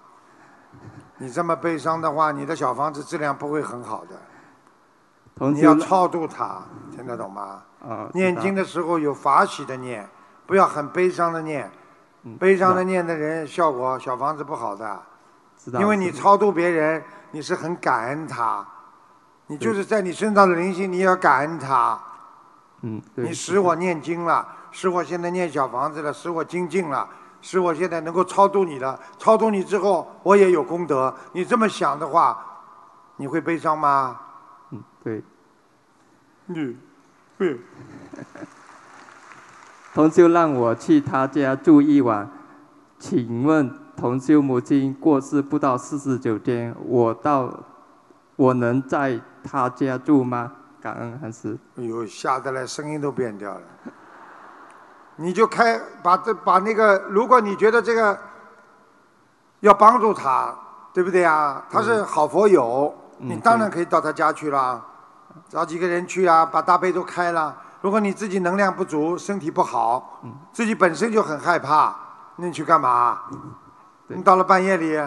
你这么悲伤的话，你的小房子质量不会很好的。你要超度他，听得懂吗？啊。念经的时候有法喜的念，不要很悲伤的念。悲伤的念的人效果小房子不好的。因为你超度别人，你是很感恩他，你就是在你身上的灵性，你要感恩他。嗯。你使我念经了，使我现在念小房子了，使我精进了。使我现在能够超度你了，超度你之后，我也有功德。你这么想的话，你会悲伤吗？嗯，对。嗯，对。同修让我去他家住一晚，请问同修母亲过世不到四十九天，我到我能在他家住吗？感恩还是？哎呦，吓得来声音都变掉了。你就开把这把那个，如果你觉得这个要帮助他，对不对啊？他是好佛友，你当然可以到他家去了，找几个人去啊，把大悲咒开了。如果你自己能量不足，身体不好，自己本身就很害怕，那你去干嘛？你到了半夜里，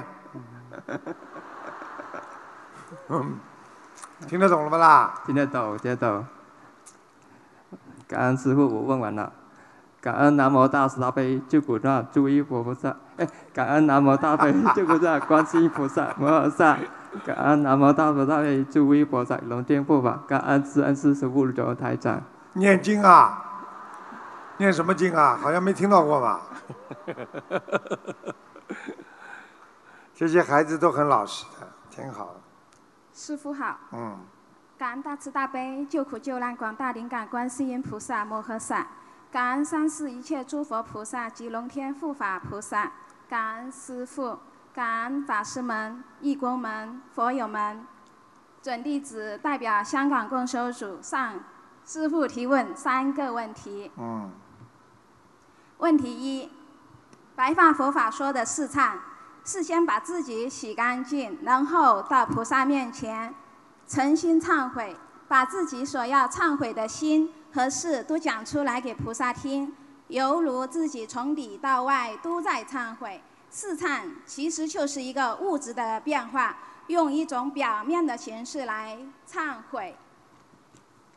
听得懂了吧啦？听得懂，听得懂。感恩师傅，我问完了。感恩南无大慈大悲救苦救难诸位佛菩萨，哎，感恩南无大悲 救苦救难观世音菩萨摩诃萨，感恩南无大慈大悲诸位菩萨龙天护法，感恩慈恩师师父的台长。念经啊？念什么经啊？好像没听到过吧？这些孩子都很老实的，挺好。师傅好。嗯。感恩大慈大悲救苦救难广大灵感观世音菩萨摩诃萨。感恩三世一切诸佛菩萨及龙天护法菩萨，感恩师父，感恩法师们、义工们、佛友们。准弟子代表香港共修组向师父提问三个问题。嗯。问题一：白话佛法说的四忏，是先把自己洗干净，然后到菩萨面前诚心忏悔，把自己所要忏悔的心。和事都讲出来给菩萨听，犹如自己从里到外都在忏悔。试忏其实就是一个物质的变化，用一种表面的形式来忏悔。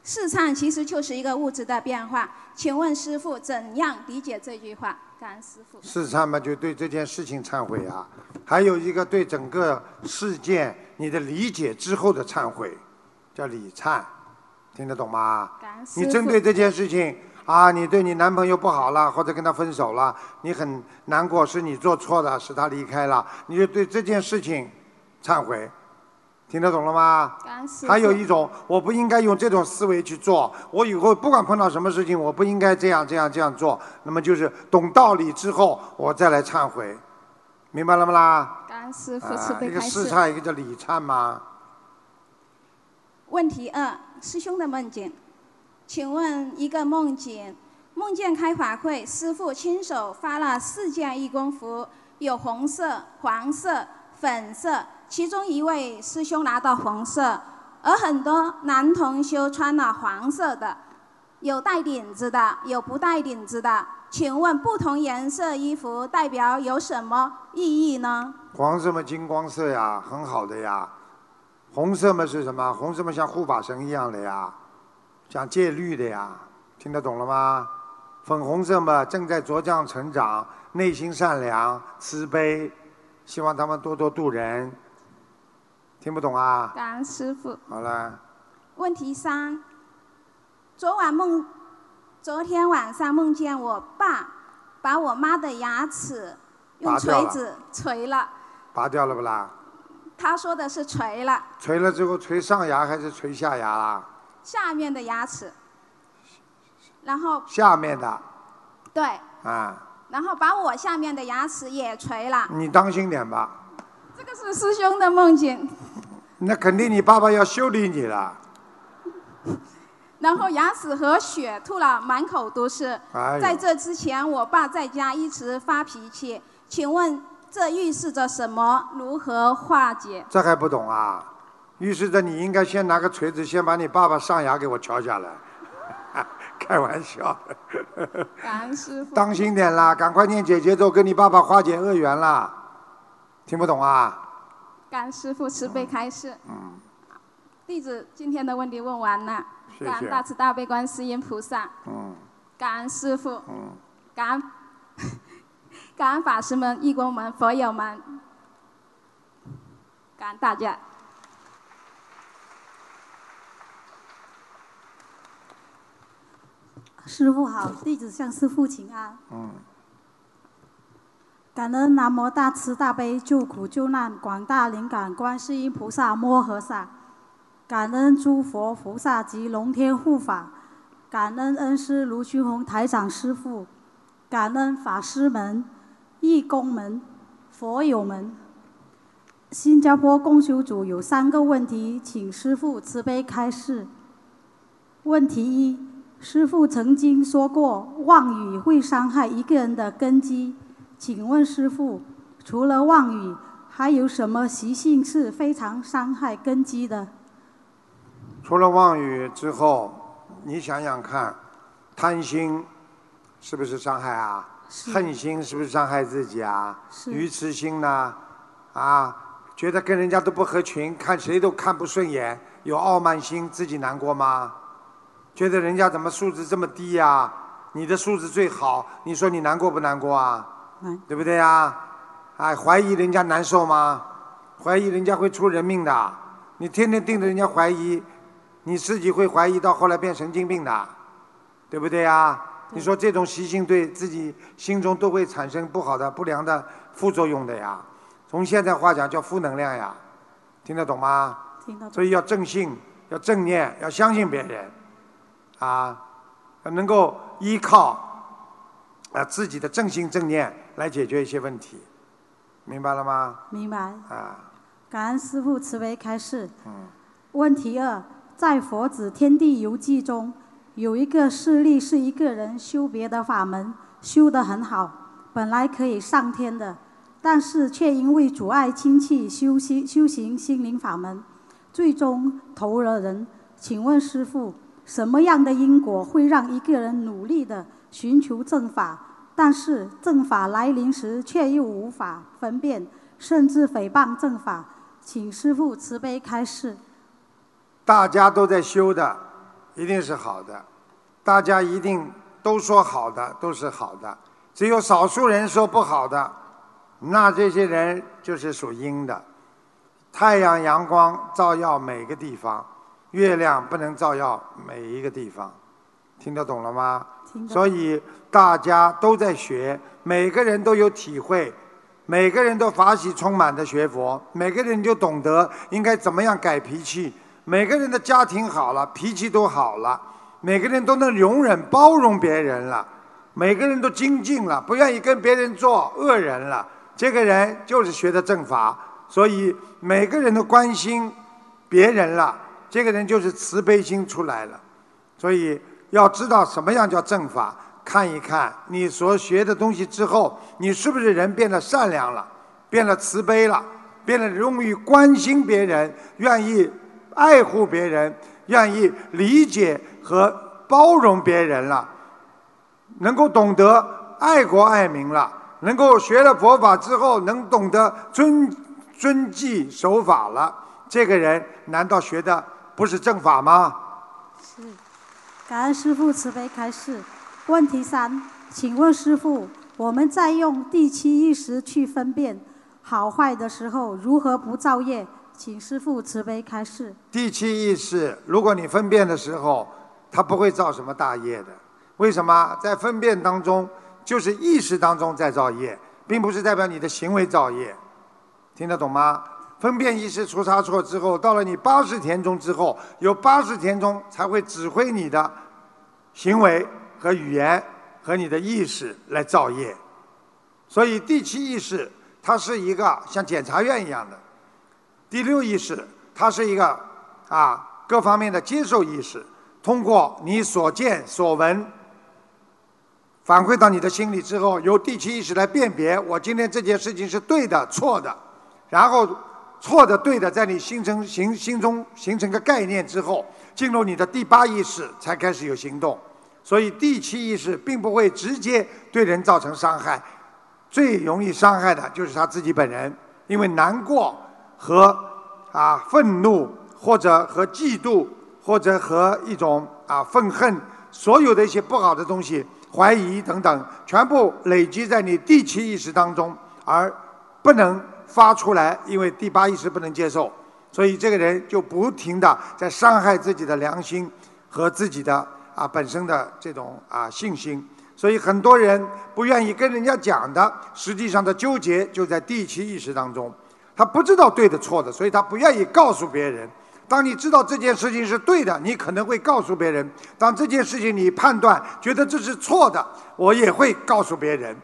试忏其实就是一个物质的变化，请问师傅怎样理解这句话？感恩师傅。试忏嘛，就对这件事情忏悔啊，还有一个对整个事件你的理解之后的忏悔，叫理忏。听得懂吗？你针对这件事情啊，你对你男朋友不好了，或者跟他分手了，你很难过，是你做错的，使他离开了，你就对这件事情忏悔，听得懂了吗？还有一种，我不应该用这种思维去做，我以后不管碰到什么事情，我不应该这样这样这样做。那么就是懂道理之后，我再来忏悔，明白了吗啦？感恩师父慈啊，一个悲开示。世忏，一个叫礼忏吗。问题二：师兄的梦境，请问一个梦境，梦见开法会，师父亲手发了四件义工服，有红色、黄色、粉色，其中一位师兄拿到红色，而很多男同修穿了黄色的，有带领子的，有不带领子的。请问不同颜色衣服代表有什么意义呢？黄色嘛，金光色呀，很好的呀。红色嘛是什么？红色嘛像护法神一样的呀，像戒律的呀，听得懂了吗？粉红色嘛正在茁壮成长，内心善良、慈悲，希望他们多多度人。听不懂啊？感恩师傅。好了，问题三：昨晚梦，昨天晚上梦见我爸把我妈的牙齿用锤子锤了，拔掉了不啦？他说的是锤了锤了之后，锤上牙还是锤下牙啦？下面的牙齿，然后下面的对，啊，然后把我下面的牙齿也锤了。你当心点吧。这个是师兄的梦境，那肯定你爸爸要修理你了。然后牙齿和血吐了，满口都是。哎在这之前，我爸在家一直发脾气，请问这预示着什么？如何化解？这还不懂啊？预示着你应该先拿个锤子，先把你爸爸上牙给我敲下来。开玩笑，感恩师傅。当心点啦，赶快念姐姐咒，跟你爸爸化解恶缘啦。听不懂啊？感恩师傅慈悲开示。嗯，弟子今天的问题问完了，谢谢感恩大慈大悲观世音菩萨，嗯感恩师傅，嗯，感恩感恩法师们、义工们、佛友们，感恩大家。师傅好，弟子向师傅请安。嗯，感恩南无大慈大悲救苦救难广大灵感观世音菩萨摩诃萨，感恩诸佛菩萨及龙天护法，感恩恩师卢军宏台长师傅，感恩法师们、义工们、佛友们。新加坡共修组有三个问题，请师傅慈悲开示。问题一：师傅曾经说过，妄语会伤害一个人的根基。请问师傅，除了妄语，还有什么习性是非常伤害根基的？除了妄语之后，你想想看，贪心是不是伤害啊？恨心是不是伤害自己啊？是愚痴心呢？啊，觉得跟人家都不合群，看谁都看不顺眼，有傲慢心，自己难过吗？觉得人家怎么素质这么低呀、你的素质最好，你说你难过不难过啊？嗯对不对呀？哎，怀疑人家难受吗？怀疑人家会出人命的。你天天盯着人家怀疑，你自己会怀疑到后来变神经病的，对不对呀？你说这种习性对自己心中都会产生不好的、不良的副作用的呀。从现在话讲叫负能量呀，听得懂吗？听得懂所以要正信，要正念，要相信别人，啊，要能够依靠啊自己的正心正念来解决一些问题，明白了吗？明白。啊，感恩师父慈悲开示。嗯，问题二，在《佛子天地游记》中，有一个事例是一个人修别的法门，修得很好，本来可以上天的，但是却因为阻碍亲戚修心修行心灵法门，最终投了人。请问师父，什么样的因果会让一个人努力的寻求正法，但是正法来临时却又无法分辨，甚至诽谤正法？请师父慈悲开示。大家都在修的，一定是好的；大家一定都说好的，都是好的。只有少数人说不好的，那这些人就是属阴的。太阳阳光照耀每个地方，月亮不能照耀每一个地方，听得懂了吗？所以大家都在学，每个人都有体会，每个人都法喜充满的学佛，每个人就懂得应该怎么样改脾气。每个人的家庭好了，脾气都好了，每个人都能容忍包容别人了，每个人都精进了，不愿意跟别人做恶人了。这个人就是学的正法，所以每个人都关心别人了，这个人就是慈悲心出来了。所以要知道什么样叫正法。看一看你所学的东西之后，你是不是人变得善良了，变得慈悲了，变得容易关心别人，愿意爱护别人，愿意理解和包容别人了，能够懂得爱国爱民了，能够学了佛法之后能懂得遵遵纪守法了，这个人难道学的不是正法吗？是，感恩师父慈悲开示。问题三，请问师傅，我们在用第七意识去分辨好坏的时候，如何不造业？请师傅慈悲开示。第七意识，如果你分辨的时候，它不会造什么大业的。为什么？在分辨当中，就是意识当中在造业，并不是代表你的行为造业。听得懂吗？分辨意识出差错之后，到了你八十天中之后，有八十天中才会指挥你的行为。和语言和你的意识来造业，所以第七意识它是一个像检察院一样的，第六意识它是一个啊各方面的接受意识，通过你所见所闻反馈到你的心里之后，由第七意识来辨别我今天这件事情是对的错的，然后错的对的在你形成形心中形成个概念之后，进入你的第八意识才开始有行动。所以第七意识并不会直接对人造成伤害，最容易伤害的就是他自己本人，因为难过和啊愤怒，或者和嫉妒，或者和一种啊愤恨，所有的一些不好的东西，怀疑等等，全部累积在你第七意识当中，而不能发出来，因为第八意识不能接受，所以这个人就不停的在伤害自己的良心和自己的。啊，本身的这种啊信心，所以很多人不愿意跟人家讲的，实际上的纠结就在第七意识当中。他不知道对的错的，所以他不愿意告诉别人。当你知道这件事情是对的，你可能会告诉别人；当这件事情你判断觉得这是错的，我也会告诉别人。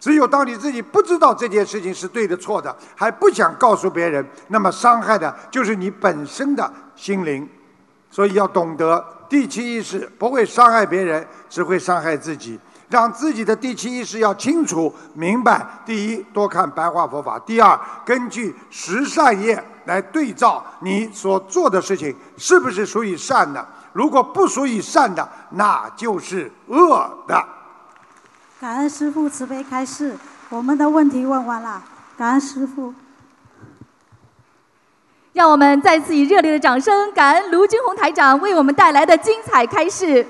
只有当你自己不知道这件事情是对的错的，还不想告诉别人，那么伤害的就是你本身的心灵。所以要懂得。第七意识不会伤害别人，只会伤害自己。让自己的第七意识要清楚明白：第一，多看白话佛法；第二，根据十善业来对照你所做的事情是不是属于善的。如果不属于善的，那就是恶的。感恩师父慈悲开示，我们的问题问完了。感恩师父。让我们再次以热烈的掌声，感恩卢军红台长为我们带来的精彩开示。